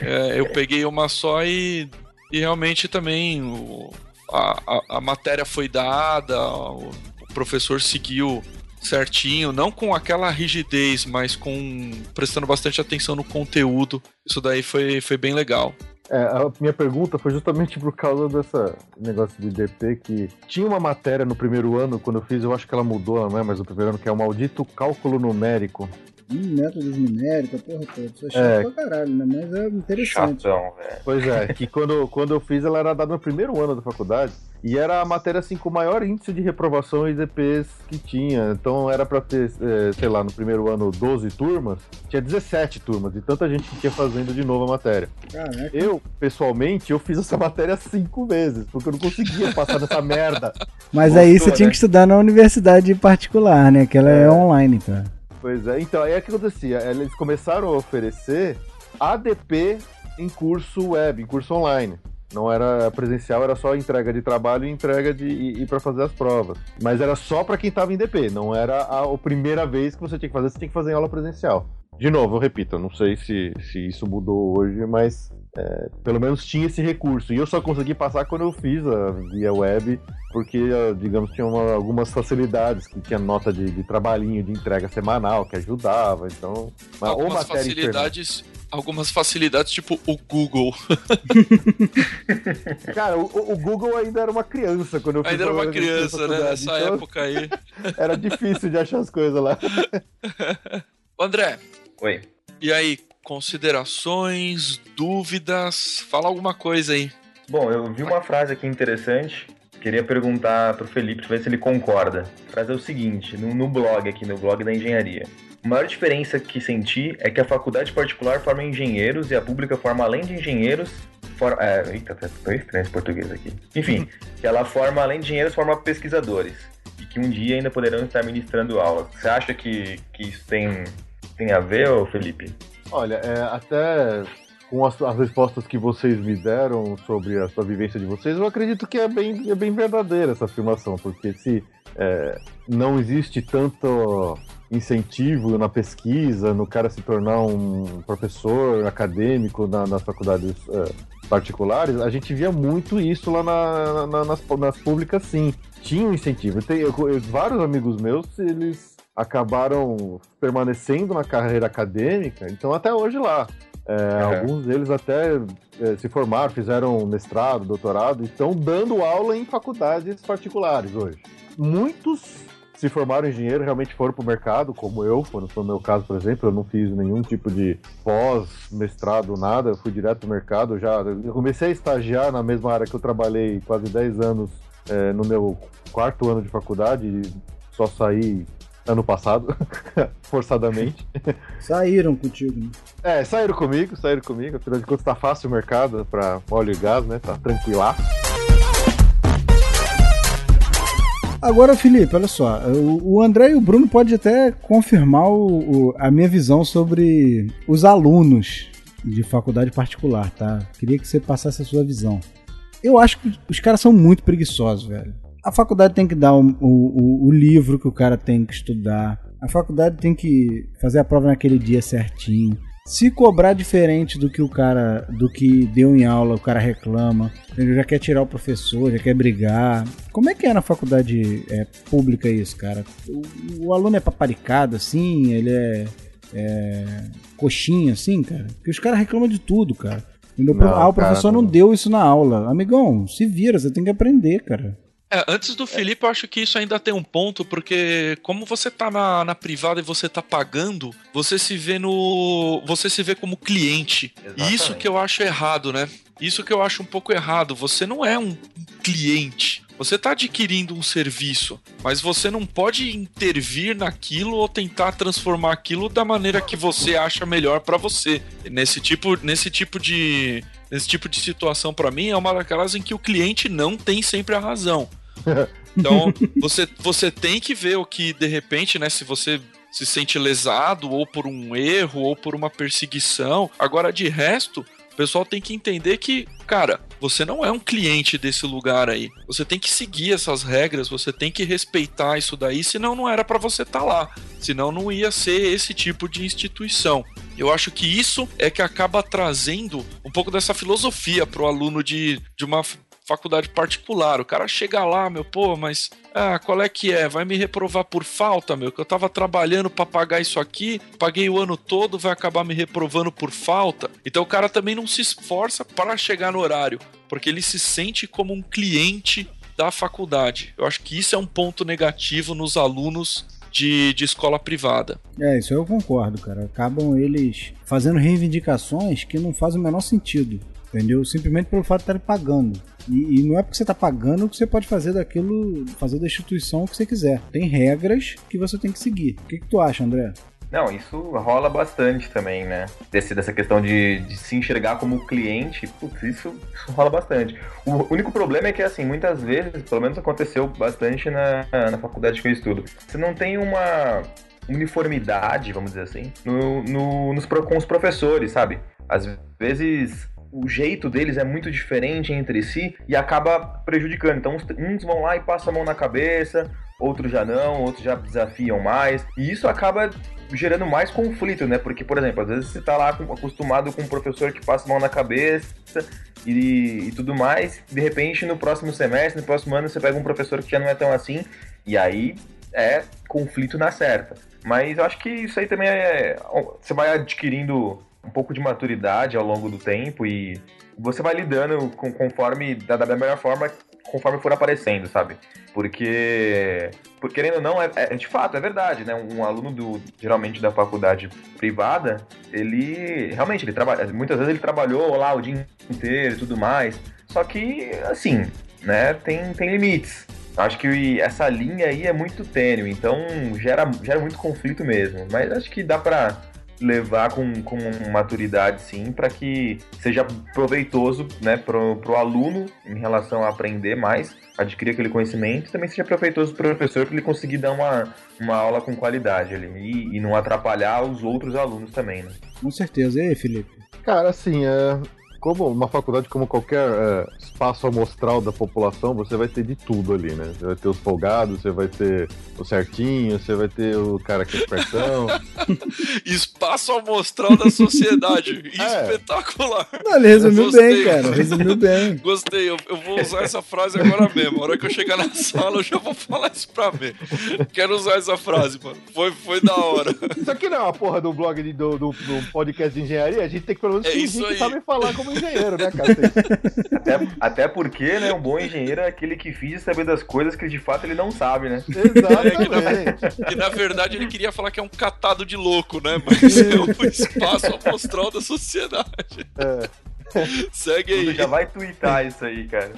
é, eu peguei uma só e, e realmente também o, a, a, a matéria foi dada, o, o professor seguiu certinho, não com aquela rigidez, mas com prestando bastante atenção no conteúdo. Isso daí foi, foi bem legal.
É, a minha pergunta foi justamente por causa dessa negócio de DP que tinha uma matéria no primeiro ano, quando eu fiz, eu acho que ela mudou, não é mais no primeiro ano, que é o maldito cálculo numérico.
Hum, métodos numéricos, porra toda. Isso é chato é. pra caralho, né? Mas é interessante.
Chatão, velho.
Pois é, que quando, quando eu fiz, ela era dada no primeiro ano da faculdade. E era a matéria assim com o maior índice de reprovação e DPs que tinha. Então era para ter, é, sei lá, no primeiro ano 12 turmas, tinha 17 turmas, e tanta gente que ia fazendo de novo a matéria. Caraca. Eu, pessoalmente, eu fiz essa matéria cinco vezes, porque eu não conseguia passar nessa merda.
Mas Gostou, aí você né? tinha que estudar na universidade particular, né? Que ela é, é online, tá?
Pois é, então aí é que acontecia. Eles começaram a oferecer ADP em curso web, em curso online. Não era presencial, era só entrega de trabalho e entrega de e, para fazer as provas. Mas era só para quem estava em DP, não era a, a primeira vez que você tinha que fazer, você tinha que fazer em aula presencial. De novo, eu repito, eu não sei se, se isso mudou hoje, mas é, pelo menos tinha esse recurso. E eu só consegui passar quando eu fiz a via web, porque, digamos, tinha uma, algumas facilidades, que tinha nota de, de, trabalhinho, de entrega semanal, que ajudava. Então,
algumas facilidades. Algumas facilidades, tipo o Google.
Cara, o, o, Google ainda era uma criança quando eu
fiz Ainda era uma criança, né? Nessa então, época aí.
Era difícil de achar as coisas lá.
André.
Oi.
E aí, considerações, dúvidas? Fala alguma coisa aí.
Bom, eu vi uma frase aqui interessante. Queria perguntar pro Felipe ver se ele concorda. A frase é o seguinte, no, no blog aqui, no blog da engenharia. A maior diferença que senti é que a faculdade particular forma engenheiros e a pública forma, além de engenheiros, for... é, eita, tá tão estranho esse português aqui. Enfim, que ela forma, além de engenheiros, forma pesquisadores. E que um dia ainda poderão estar ministrando aulas. Você acha que, que isso tem, tem a ver, Felipe?
Olha, é, até com as, as, respostas que vocês me deram sobre a sua vivência de vocês, eu acredito que é bem, é bem verdadeira essa afirmação, porque se é, não existe tanto incentivo na pesquisa, no cara se tornar um professor acadêmico na, nas faculdades é, particulares, a gente via muito isso lá na, na, nas, nas públicas, sim. Tinha um incentivo. Tem, eu, eu, vários amigos meus, eles acabaram permanecendo na carreira acadêmica, então até hoje lá. É, uhum. Alguns deles até é, se formaram, fizeram mestrado, doutorado, e estão dando aula em faculdades particulares hoje. Muitos se formaram em engenheiro, realmente foram para o mercado, como eu, quando foi o meu caso, por exemplo, eu não fiz nenhum tipo de pós, mestrado, nada, eu fui direto para o mercado, já eu comecei a estagiar na mesma área que eu trabalhei quase 10 anos é, no meu quarto ano de faculdade, só saí ano passado, forçadamente.
Saíram contigo, né?
É, saíram comigo, saíram comigo. Afinal de contas, tá fácil o mercado para óleo e gás, né? Tá tranquila.
Agora, Felipe, olha só. O, André e o Bruno podem até confirmar o, o, a minha visão sobre os alunos de faculdade particular, tá? Queria que você passasse a sua visão. Eu acho que os caras são muito preguiçosos, velho a faculdade tem que dar o, o, o, livro que o cara tem que estudar. A faculdade tem que fazer a prova naquele dia certinho. Se cobrar diferente do que o cara, do que deu em aula, o cara reclama. Ele já quer tirar o professor, já quer brigar. Como é que é na faculdade é, pública isso, cara? O, o, aluno é paparicado assim, ele é, é coxinha assim, cara? Porque os caras reclamam de tudo, cara. Não, ah, o professor cara, não deu isso na aula. Amigão, se vira, você tem que aprender, cara.
É, antes do Felipe, eu acho que isso ainda tem um ponto, porque como você tá na, na privada e você tá pagando, você se vê no. Você se vê como cliente. Exatamente. Isso que eu acho errado, né? Isso que eu acho um pouco errado. Você não é um cliente. Você está adquirindo um serviço, mas você não pode intervir naquilo ou tentar transformar aquilo da maneira que você acha melhor para você. Nesse tipo, nesse tipo de, nesse tipo de situação para mim é uma daquelas em que o cliente não tem sempre a razão. Então, você, você tem que ver o que, de repente, né, se você se sente lesado, ou por um erro, ou por uma perseguição. Agora, de resto, o pessoal tem que entender que, cara, você não é um cliente desse lugar aí. Você tem que seguir essas regras, você tem que respeitar isso daí, senão não era para você estar tá lá. Senão não ia ser esse tipo de instituição. Eu acho que isso é que acaba trazendo um pouco dessa filosofia pro aluno de, de uma faculdade particular. O cara chega lá, meu, pô, mas ah, qual é que é? Vai me reprovar por falta, meu? Que eu tava trabalhando para pagar isso aqui, paguei o ano todo, vai acabar me reprovando por falta. Então o cara também não se esforça para chegar no horário, porque ele se sente como um cliente da faculdade. Eu acho que isso é um ponto negativo nos alunos de, de escola privada.
É, isso eu concordo, cara. Acabam eles fazendo reivindicações que não fazem o menor sentido. Entendeu? Simplesmente pelo fato de estarem pagando. E, e, não é porque você está pagando que você pode fazer daquilo, fazer da instituição o que você quiser. Tem regras que você tem que seguir. O que, que tu acha, André?
Não, isso rola bastante também, né? Desse, dessa questão de, de se enxergar como cliente, putz, isso, isso, rola bastante. O único problema é que, assim, muitas vezes, pelo menos aconteceu bastante na, na faculdade que eu estudo, você não tem uma uniformidade, vamos dizer assim, no, no, nos, com os professores, sabe? Às vezes o jeito deles é muito diferente entre si e acaba prejudicando. Então, uns vão lá e passam a mão na cabeça, outros já não, outros já desafiam mais. E isso acaba gerando mais conflito, né? Porque, por exemplo, às vezes você tá lá acostumado com um professor que passa a mão na cabeça e, e tudo mais, de repente no próximo semestre, no próximo ano, você pega um professor que já não é tão assim, e aí é conflito na certa. Mas eu acho que isso aí também é. Você vai adquirindo um pouco de maturidade ao longo do tempo e você vai lidando com, conforme da, da melhor forma conforme for aparecendo, sabe? Porque, porque querendo ou não, é, é, de fato, é verdade, né? Um aluno do geralmente da faculdade privada, ele realmente ele trabalha, muitas vezes ele trabalhou lá o dia inteiro e tudo mais. Só que assim, né, tem, tem limites. Acho que essa linha aí é muito tênue, então gera, gera muito conflito mesmo. Mas acho que dá pra levar com, com maturidade, sim, para que seja proveitoso né, pro, pro aluno em relação a aprender mais, adquirir aquele conhecimento, e também seja proveitoso pro professor para ele conseguir dar uma, uma aula com qualidade ali e, e não atrapalhar os outros alunos também, né?
Com certeza. E aí, Felipe?
Cara, assim, é, como uma faculdade como qualquer é, espaço amostral da população, você vai ter de tudo ali, né? Você vai ter os folgados, você vai ter o certinho, você vai ter o cara que é espertão.
espaço amostral da sociedade. é. Espetacular.
Não, ele resumiu Gostei. bem, cara. Resumiu bem.
Gostei. Eu, eu, vou usar essa frase agora mesmo. A hora que eu chegar na sala, eu já vou falar isso pra ver. Quero usar essa frase, mano. Foi, foi da hora.
Isso aqui não é uma porra do blog de, do, do, do podcast de engenharia. A gente tem que pelo menos é fingir que sabe falar como engenheiro, né, cara?
Até, até porque, né, um bom engenheiro é aquele que finge saber das coisas que de fato ele não sabe, né?
Exatamente. É, que, na, que, na, verdade ele queria falar que é um catado de louco, né? Mas é o espaço amostral da sociedade. É. Segue aí.
já vai twittar isso aí, cara.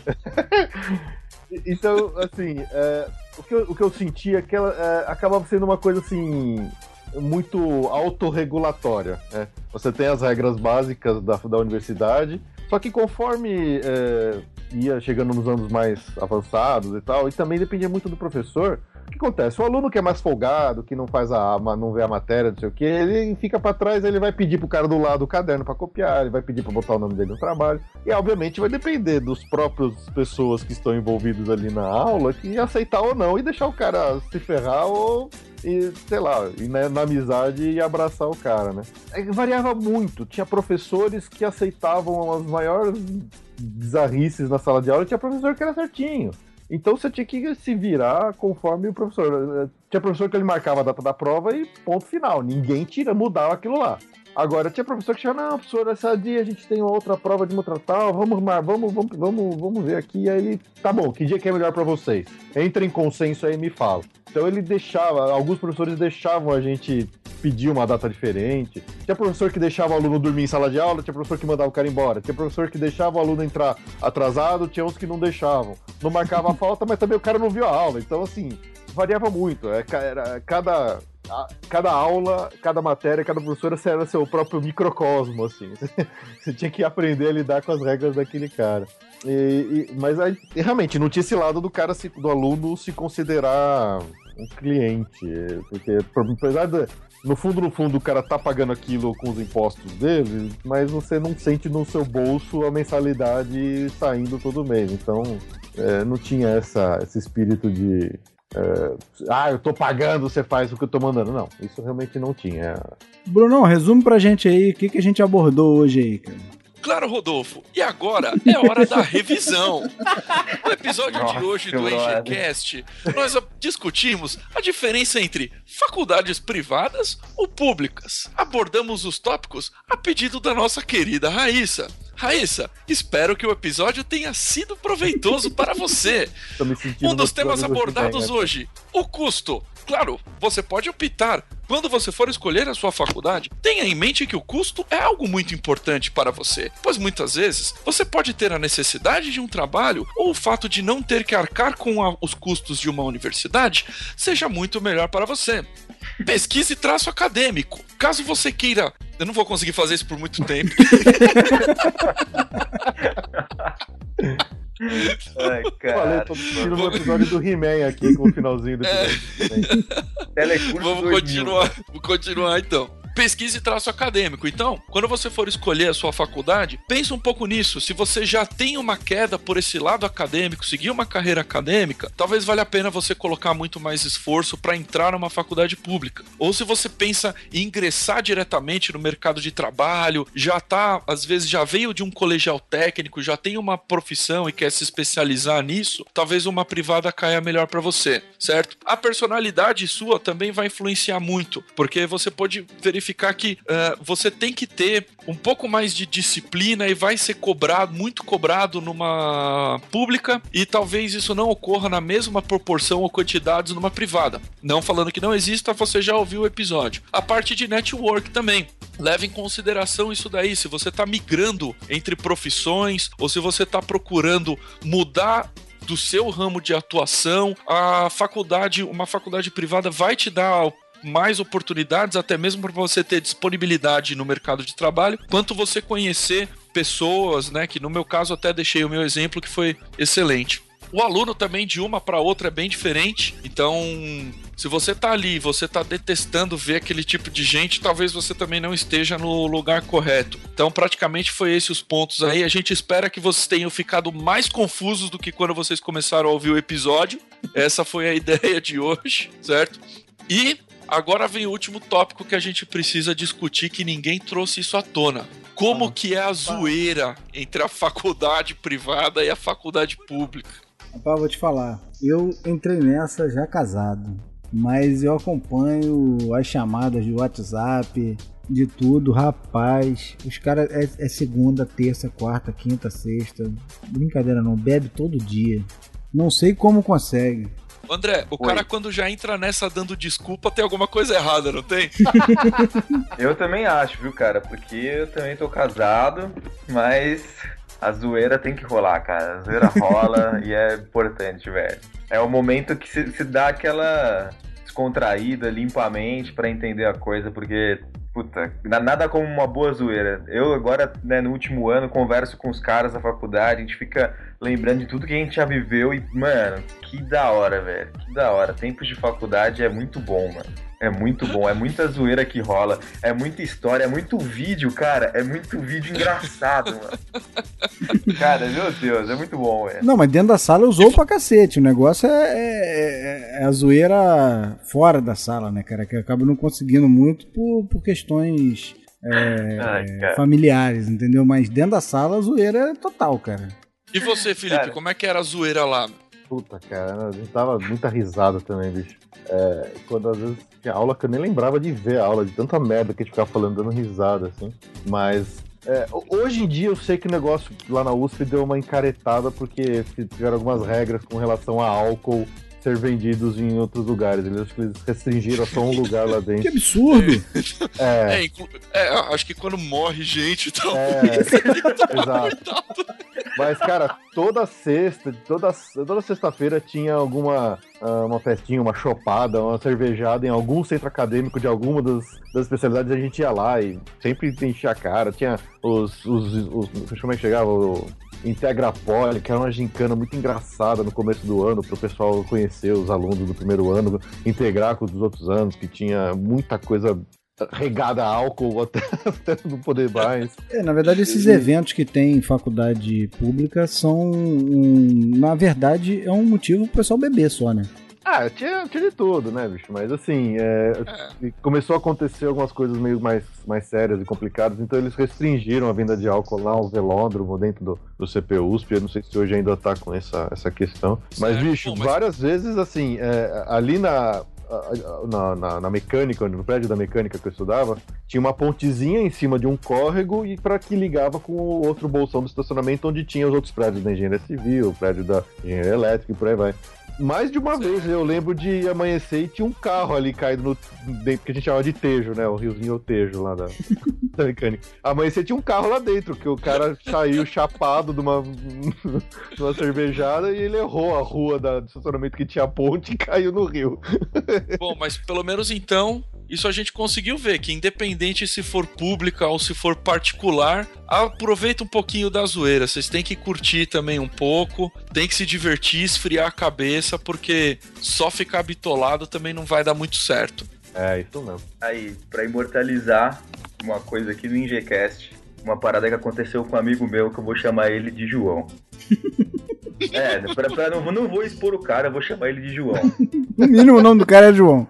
Então, assim, é, o, que eu, o que eu senti é que ela é, acabava sendo uma coisa assim muito autorregulatória. Né? Você tem as regras básicas da, da universidade, só que conforme é, ia chegando nos anos mais avançados e tal, e também dependia muito do professor, o que acontece? O aluno que é mais folgado, que não faz a, não vê a matéria, não sei o que, ele fica para trás, ele vai pedir pro cara do lado o caderno para copiar, ele vai pedir para botar o nome dele no trabalho. E obviamente vai depender dos próprios pessoas que estão envolvidos ali na aula que aceitar ou não e deixar o cara se ferrar ou e, sei lá, ir na, na, amizade e abraçar o cara, né? É, variava muito. Tinha professores que aceitavam as maiores bizarrices na sala de aula e tinha professor que era certinho. Então você tinha que se virar conforme o professor. Tinha professor que ele marcava a data da prova e ponto final. Ninguém tira, mudava aquilo lá. Agora, tinha professor que chama, não, professor, essa dia a gente tem outra prova de outra tal, vamos, vamos, vamos, vamos, vamos ver aqui. Aí, tá bom, que dia que é melhor para vocês? Entra em consenso aí e me fala. Então ele deixava, alguns professores deixavam a gente pedir uma data diferente. Tinha professor que deixava o aluno dormir em sala de aula, tinha professor que mandava o cara embora. Tinha professor que deixava o aluno entrar atrasado, tinha uns que não deixavam. Não marcava a falta, mas também o cara não viu a aula. Então, assim, variava muito. É, era, cada, cada aula, cada matéria, cada professora era seu próprio microcosmo, assim. Você tinha que aprender a lidar com as regras daquele cara. E, e, mas aí, realmente, não tinha esse lado do cara, se, do aluno se considerar um cliente. Porque, apesar de, no fundo, no fundo, o cara tá pagando aquilo com os impostos dele, mas você não sente no seu bolso a mensalidade saindo todo mês. Então, é, não tinha essa, esse espírito de. É, ah, eu tô pagando, você faz o que eu tô mandando. Não, isso realmente não tinha.
Bruno, resume pra gente aí o que, que a gente abordou hoje aí, cara.
Claro, Rodolfo. E agora é hora da revisão. No episódio Nossa, de hoje do EngCast, nós discutimos a diferença entre faculdades privadas ou públicas. Abordamos os tópicos a pedido da nossa querida Raíssa. Raíssa, espero que o episódio tenha sido proveitoso para você. Um dos temas abordados hoje: o custo. Claro, você pode optar quando você for escolher a sua faculdade, tenha em mente que o custo é algo muito importante para você, pois muitas vezes você pode ter a necessidade de um trabalho ou o fato de não ter que arcar com a, os custos de uma universidade seja muito melhor para você. Pesquise traço acadêmico. Caso você queira. Eu não vou conseguir fazer isso por muito tempo.
Ai, cara. Falei, tô assistindo no episódio do He-Man aqui com o finalzinho do episódio.
É. Vamos continuar, vamos continuar então. Pesquisa e traço acadêmico. Então, quando você for escolher a sua faculdade, pense um pouco nisso. Se você já tem uma queda por esse lado acadêmico, seguir uma carreira acadêmica, talvez valha a pena você colocar muito mais esforço para entrar numa faculdade pública. Ou se você pensa em ingressar diretamente no mercado de trabalho, já tá, às vezes já veio de um colegial técnico, já tem uma profissão e quer se especializar nisso, talvez uma privada caia melhor para você, certo? A personalidade sua também vai influenciar muito, porque você pode verificar que uh, você tem que ter um pouco mais de disciplina e vai ser cobrado, muito cobrado numa pública e talvez isso não ocorra na mesma proporção ou quantidades numa privada. Não falando que não exista, você já ouviu o episódio. A parte de network também. Leve em consideração isso daí. Se você está migrando entre profissões ou se você está procurando mudar do seu ramo de atuação, a faculdade, uma faculdade privada vai te dar mais oportunidades, até mesmo para você ter disponibilidade no mercado de trabalho, quanto você conhecer pessoas, né? Que no meu caso até deixei o meu exemplo que foi excelente. O aluno também de uma para outra é bem diferente, então se você tá ali, você tá detestando ver aquele tipo de gente, talvez você também não esteja no lugar correto. Então, praticamente foi esses os pontos aí. A gente espera que vocês tenham ficado mais confusos do que quando vocês começaram a ouvir o episódio. Essa foi a ideia de hoje, certo? E agora vem o último tópico que a gente precisa discutir que ninguém trouxe isso à tona. Como ah, que é a zoeira entre a faculdade privada e a faculdade pública?
Rapaz, vou te falar. Eu entrei nessa já casado, mas eu acompanho as chamadas de WhatsApp, de tudo, rapaz. Os caras é, é, segunda, terça, quarta, quinta, sexta. Brincadeira não, bebe todo dia. Não sei como consegue.
André, o Oi. cara quando já entra nessa dando desculpa tem alguma coisa errada, não tem?
eu também acho, viu, cara? Porque eu também tô casado, mas a zoeira tem que rolar, cara. A zoeira rola e é importante, velho. É o momento que se, se dá aquela descontraída, limpamente, para entender a coisa, porque puta, nada como uma boa zoeira. Eu agora, né, no último ano, converso com os caras da faculdade, a gente fica lembrando de tudo que a gente já viveu e, mano, que da hora, velho. Que da hora. Tempos de faculdade é muito bom, mano. É muito bom, é muita zoeira que rola, é muita história, é muito vídeo, cara. É muito vídeo engraçado, mano. cara, meu Deus, é muito bom, velho.
Não, mas dentro da sala usou pra cacete. O negócio é, é, é, a zoeira fora da sala, né, cara? Que acaba não conseguindo muito por, por questões é, Ai, familiares, entendeu? Mas dentro da sala a zoeira é total, cara.
E você, Felipe, cara, como é que era a zoeira lá?
Puta, cara, a gente tava muita risada também, bicho. É, quando às vezes tinha aula que eu nem lembrava de ver a aula, de tanta merda que a gente ficava falando, dando risada, assim. Mas é, hoje em dia eu sei que o negócio lá na USP deu uma encaretada porque tiveram algumas regras com relação a álcool ser vendidos em outros lugares. Eles, acho que eles restringiram só um lugar lá dentro.
Que absurdo!
É, é, é acho que quando morre gente e tal. É,
exato. Mas, cara, toda sexta, toda, toda sexta-feira tinha alguma uh, uma festinha, uma chopada, uma cervejada em algum centro acadêmico de alguma das, das especialidades. A gente ia lá e sempre enchia a cara. Tinha os. os, os, os como é que chegava? O, Integra Poli, que era uma gincana muito engraçada no começo do ano, para o pessoal conhecer os alunos do primeiro ano, integrar com os dos outros anos, que tinha muita coisa regada a álcool até, até não poder mais.
É, na verdade, esses eventos que tem em faculdade pública são, um, na verdade, é um motivo pro pessoal beber só, né?
Ah, tinha, tinha de tudo, né, bicho? Mas assim, é, é. começou a acontecer algumas coisas meio mais, mais sérias e complicadas, então eles restringiram a venda de álcool lá ao velódromo dentro do, do CPUSP. Eu não sei se hoje ainda tá com essa, essa questão. Mas, bicho, Bom, mas... várias vezes, assim, é, ali na, na, na, na, mecânica, no prédio da mecânica que eu estudava, tinha uma pontezinha em cima de um córrego e para que ligava com o outro bolsão do estacionamento onde tinha os outros prédios da engenharia civil, o prédio da engenharia elétrica e por aí vai mais de uma vez eu lembro de amanhecer e tinha um carro ali caído no. dentro, que a gente chama de Tejo, né? O riozinho Tejo lá da, da mecânica. Amanhecer tinha um carro lá dentro, que o cara saiu chapado de uma, de uma cervejada e ele errou a rua da, do estacionamento que tinha ponte e caiu no rio.
Bom, mas pelo menos então isso a gente conseguiu ver que independente se for pública ou se for particular, aproveita um pouquinho da zoeira. Vocês têm que curtir também um pouco, tem que se divertir, esfriar a cabeça, porque só ficar bitolado também não vai dar muito certo.
É, isso mesmo.
Aí, pra imortalizar uma coisa aqui no Ingecast, uma parada que aconteceu com um amigo meu que eu vou chamar ele de João. é, pra, pra não, não vou expor o cara, eu vou chamar ele de João.
No mínimo o nome do cara é João.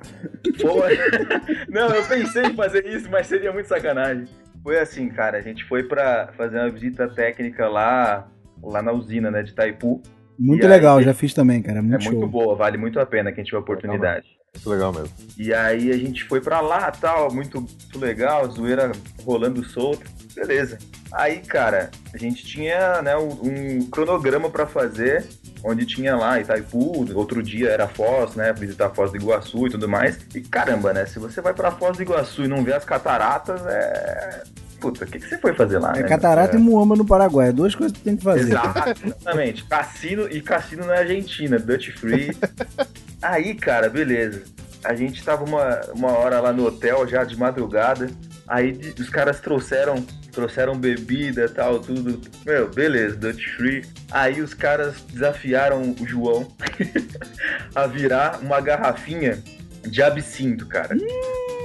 Foi... Não, eu pensei em fazer isso, mas seria muito sacanagem. Foi assim, cara, a gente foi pra fazer uma visita técnica lá, lá na usina, né, de Taipu.
Muito
E
legal,
aí-
já fiz também, cara.
É
Muito
muito
show.
boa, vale muito a pena quem tiver oportunidade.
Muito legal mesmo.
E aí a gente foi pra lá, tal, muito, muito legal, zoeira rolando solto, beleza. Aí, cara, a gente tinha, né, um, cronograma pra fazer, onde tinha lá Itaipu, outro dia era Foz, né, visitar Foz do Iguaçu e tudo mais. E caramba, né, se você vai pra Foz do Iguaçu e não vê as cataratas, é... Puta, o que, que você foi fazer lá,
É
né?
Catarata e Muamba no Paraguai. É duas coisas que tem que fazer.
Exatamente. Cassino e cassino na Argentina, Dutch Free. Aí, cara, beleza. A gente tava uma, uma hora lá no hotel, já de madrugada. Aí os caras trouxeram trouxeram bebida tal, tudo. Meu, beleza, Dutch Free. Aí os caras desafiaram o João a virar uma garrafinha de absinto, cara.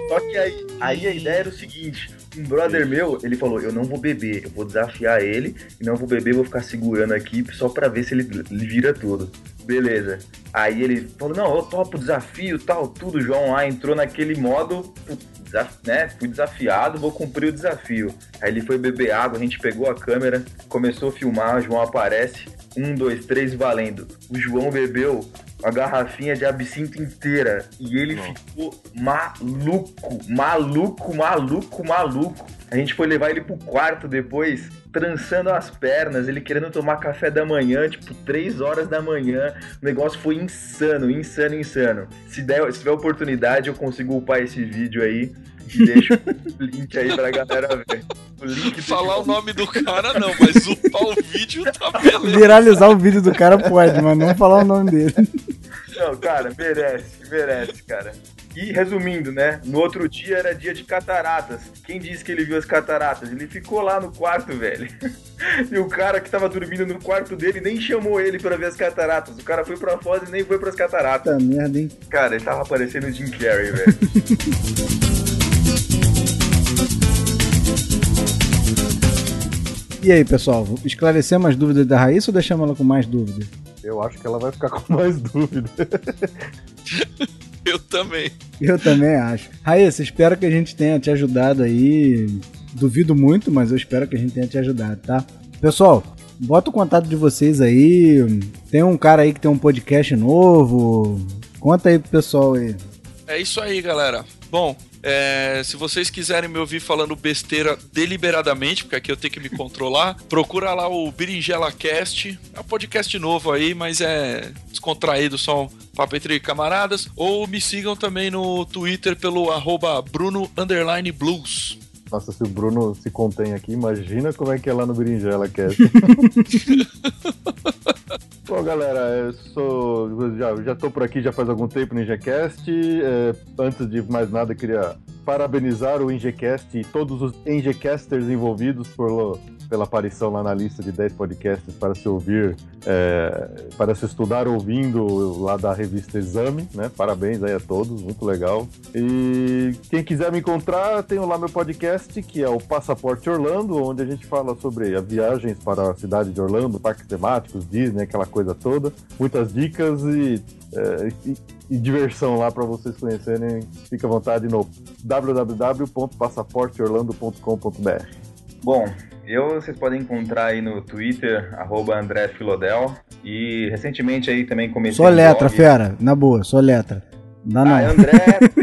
Só que aí, aí a ideia era o seguinte: um brother meu, ele falou: Eu não vou beber, eu vou desafiar ele, e não vou beber, vou ficar segurando aqui só pra ver se ele, ele vira tudo. Beleza. Aí ele falou: Não, eu topo o desafio, tal, tudo. João lá entrou naquele modo, né? Fui desafiado, vou cumprir o desafio. Aí ele foi beber água, a gente pegou a câmera, começou a filmar, o João aparece. Um, dois, três, valendo. O João bebeu a garrafinha de absinto inteira. E ele ficou maluco, maluco, maluco, maluco. A gente foi levar ele pro quarto depois, trançando as pernas, ele querendo tomar café da manhã, tipo, três horas da manhã. O negócio foi insano, insano, insano. Se, der, se tiver oportunidade, eu consigo upar esse vídeo aí. E deixo o link aí pra galera ver. O link
Falar o nome do cara não, mas upar o vídeo tá beleza.
Viralizar o vídeo do cara pode, mas não falar o nome dele.
Não, cara, merece, merece, cara. E resumindo, né? No outro dia era dia de cataratas. Quem disse que ele viu as cataratas? Ele ficou lá no quarto, velho. E o cara que tava dormindo no quarto dele nem chamou ele pra ver as cataratas. O cara foi pra Foz e nem foi pras cataratas.
Puta merda, hein?
Cara, ele tava parecendo o Jim Carrey, velho.
E aí, pessoal, esclarecemos as dúvidas da Raíssa ou deixamos ela com mais dúvidas?
Eu acho que ela vai ficar com mais dúvida.
Eu também.
Eu também acho. Raíssa, espero que a gente tenha te ajudado aí. Duvido muito, mas eu espero que a gente tenha te ajudado, tá? Pessoal, bota o contato de vocês aí. Tem um cara aí que tem um podcast novo. Conta aí pro pessoal aí.
É isso aí, galera. Bom, é, se vocês quiserem me ouvir falando besteira deliberadamente, porque aqui eu tenho que me controlar, procura lá o Berinjela Cast. É um podcast novo aí, mas é descontraído, só um papo entre camaradas. Ou me sigam também no Twitter pelo arroba Bruno Blues.
Nossa, se o Bruno se contém aqui, imagina como é que é lá no Berinjela Cast. Bom, galera, eu sou. Já, já tô por aqui já faz algum tempo no IngeCast. É, antes de mais nada, queria parabenizar o IngeCast e todos os IngeCasters envolvidos por, pela aparição lá na lista de 10 podcasts para se ouvir, é, para se estudar ouvindo lá da revista Exame, né? Parabéns aí a todos, muito legal. E quem quiser me encontrar, tenho lá meu podcast, que é o Passaporte Orlando, onde a gente fala sobre as viagens para a cidade de Orlando, parques temáticos, Disney, aquela coisa toda. Muitas dicas e, é, e, e diversão lá para vocês conhecerem. Fique à vontade no www.passaporteorlando.com.br.
Bom, eu vocês podem encontrar aí no Twitter, arroba André Filodel. E recentemente aí também comecei
Só letra,
blog.
fera. Na boa, só letra. Dá
Ah, é
não.
André,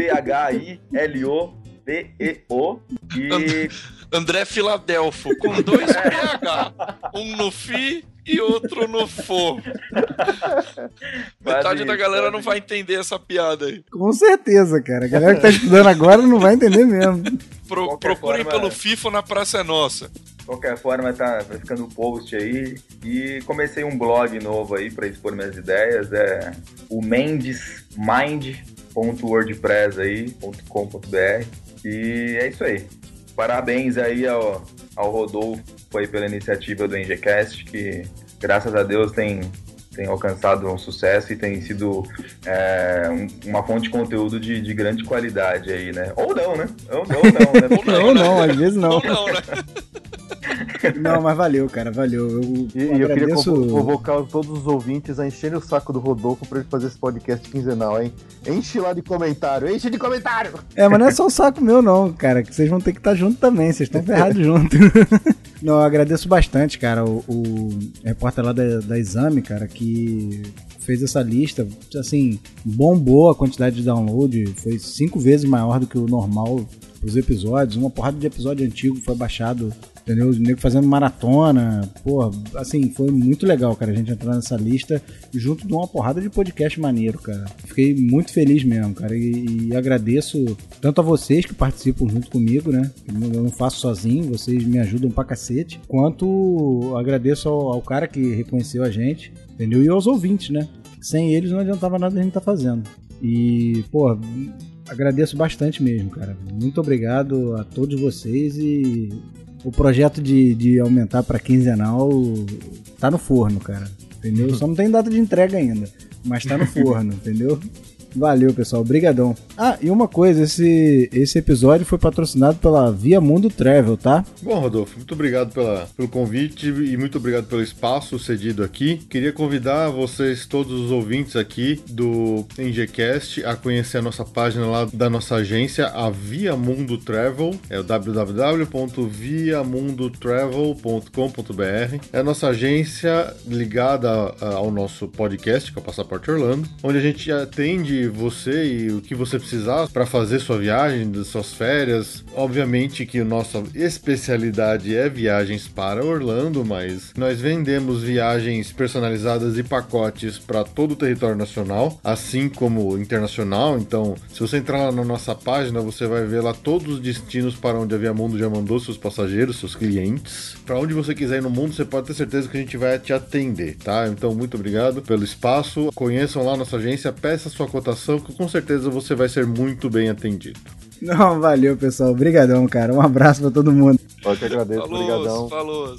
P-H-I-L-O-D-E-O. E
André Filadelfo, com dois PH. Um no FI e outro no FO. Metade
Quase
da
isso,
galera
quase
não vai entender essa piada aí.
Com certeza, cara. A galera que tá estudando agora não vai entender mesmo.
Pro- procurem
forma-
pelo FIFA na Praça é Nossa.
De qualquer forma, tá, vai ficando o post aí. E comecei um blog novo aí para expor minhas ideias. É o mendesmind.wordpress aí, .com.br. E é isso aí. Parabéns aí ao, ao Rodolfo aí pela iniciativa do NGCast, que graças a Deus tem tem alcançado um sucesso e tem sido é, um, uma fonte de conteúdo de, de, grande qualidade aí, né? Ou não, né? Ou, ou não, né?
ou não, não, às vezes não. Ou não, né? Não, mas valeu, cara, valeu. Eu,
e, eu, eu queria convocar todos os ouvintes a encherem o saco do Rodolfo pra ele fazer esse podcast quinzenal, hein? Enche lá de comentário, enche de comentário!
É, mas não é só o saco meu, não, cara, que vocês vão ter que estar junto também, vocês estão ferrados junto. Não, eu agradeço bastante, cara, o, o repórter lá da, da Exame, cara, que fez essa lista, assim, bombou a quantidade de download, foi cinco vezes maior do que o normal os episódios, uma porrada de episódio antigo foi baixado entendeu? Os nego fazendo maratona, pô, assim, foi muito legal, cara, a gente entrar nessa lista junto de uma porrada de podcast maneiro, cara. Fiquei muito feliz mesmo, cara, e, e agradeço tanto a vocês que participam junto comigo, né? Eu não faço sozinho, vocês me ajudam pra cacete, quanto agradeço ao, ao cara que reconheceu a gente, entendeu? E aos ouvintes, né? Sem eles não adiantava nada a gente tá fazendo. E, pô, agradeço bastante mesmo, cara. Muito obrigado a todos vocês e o projeto de, de aumentar para quinzenal tá no forno, cara. Entendeu? Só não tem data de entrega ainda, mas tá no forno, entendeu? Valeu, pessoal. Obrigadão. Ah, e uma coisa, esse, esse episódio foi patrocinado pela Via Mundo Travel, tá?
Bom, Rodolfo, muito obrigado pela, pelo convite e muito obrigado pelo espaço cedido aqui. Queria convidar vocês, todos os ouvintes aqui do NGCast, a conhecer a nossa página lá da nossa agência, a Via Mundo Travel. É o www.viamundotravel.com.br. É a nossa agência ligada ao nosso podcast, que é o Passaporte Orlando, onde a gente atende você e o que você precisar para fazer sua viagem, suas férias. Obviamente que nossa especialidade é viagens para Orlando, mas nós vendemos viagens personalizadas e pacotes para todo o território nacional, assim como internacional. Então, se você entrar lá na nossa página, você vai ver lá todos os destinos para onde a Via Mundo já mandou seus passageiros, seus clientes. Para onde você quiser ir no mundo, você pode ter certeza que a gente vai te atender, tá? Então, muito obrigado pelo espaço. Conheçam lá nossa agência, peça sua cotação que com certeza você vai ser muito bem atendido.
Não, valeu, pessoal. Obrigadão, cara. Um abraço pra todo mundo.
Eu que agradeço. Obrigadão.
Falou.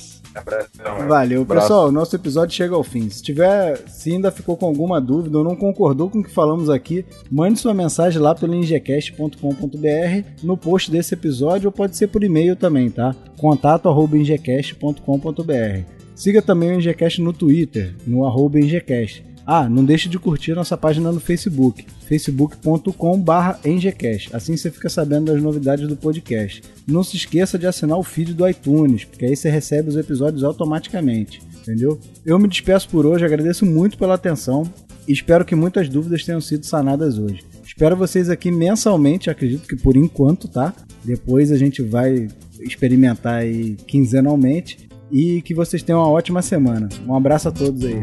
Valeu, pessoal. Nosso episódio chega ao fim. Se tiver, se ainda ficou com alguma dúvida ou não concordou com o que falamos aqui, mande sua mensagem lá pelo ingecast.com.br no post desse episódio ou pode ser por e-mail também, tá? contato@ingecast.com.br. Siga também o Ingecast no Twitter, no arroba Ingecast. Ah, não deixe de curtir nossa página no Facebook, facebook.com/engcast. Assim você fica sabendo das novidades do podcast. Não se esqueça de assinar o feed do iTunes, porque aí você recebe os episódios automaticamente, entendeu? Eu me despeço por hoje, agradeço muito pela atenção e espero que muitas dúvidas tenham sido sanadas hoje. Espero vocês aqui mensalmente, acredito que por enquanto, tá? Depois a gente vai experimentar aí quinzenalmente e que vocês tenham uma ótima semana. Um abraço a todos aí.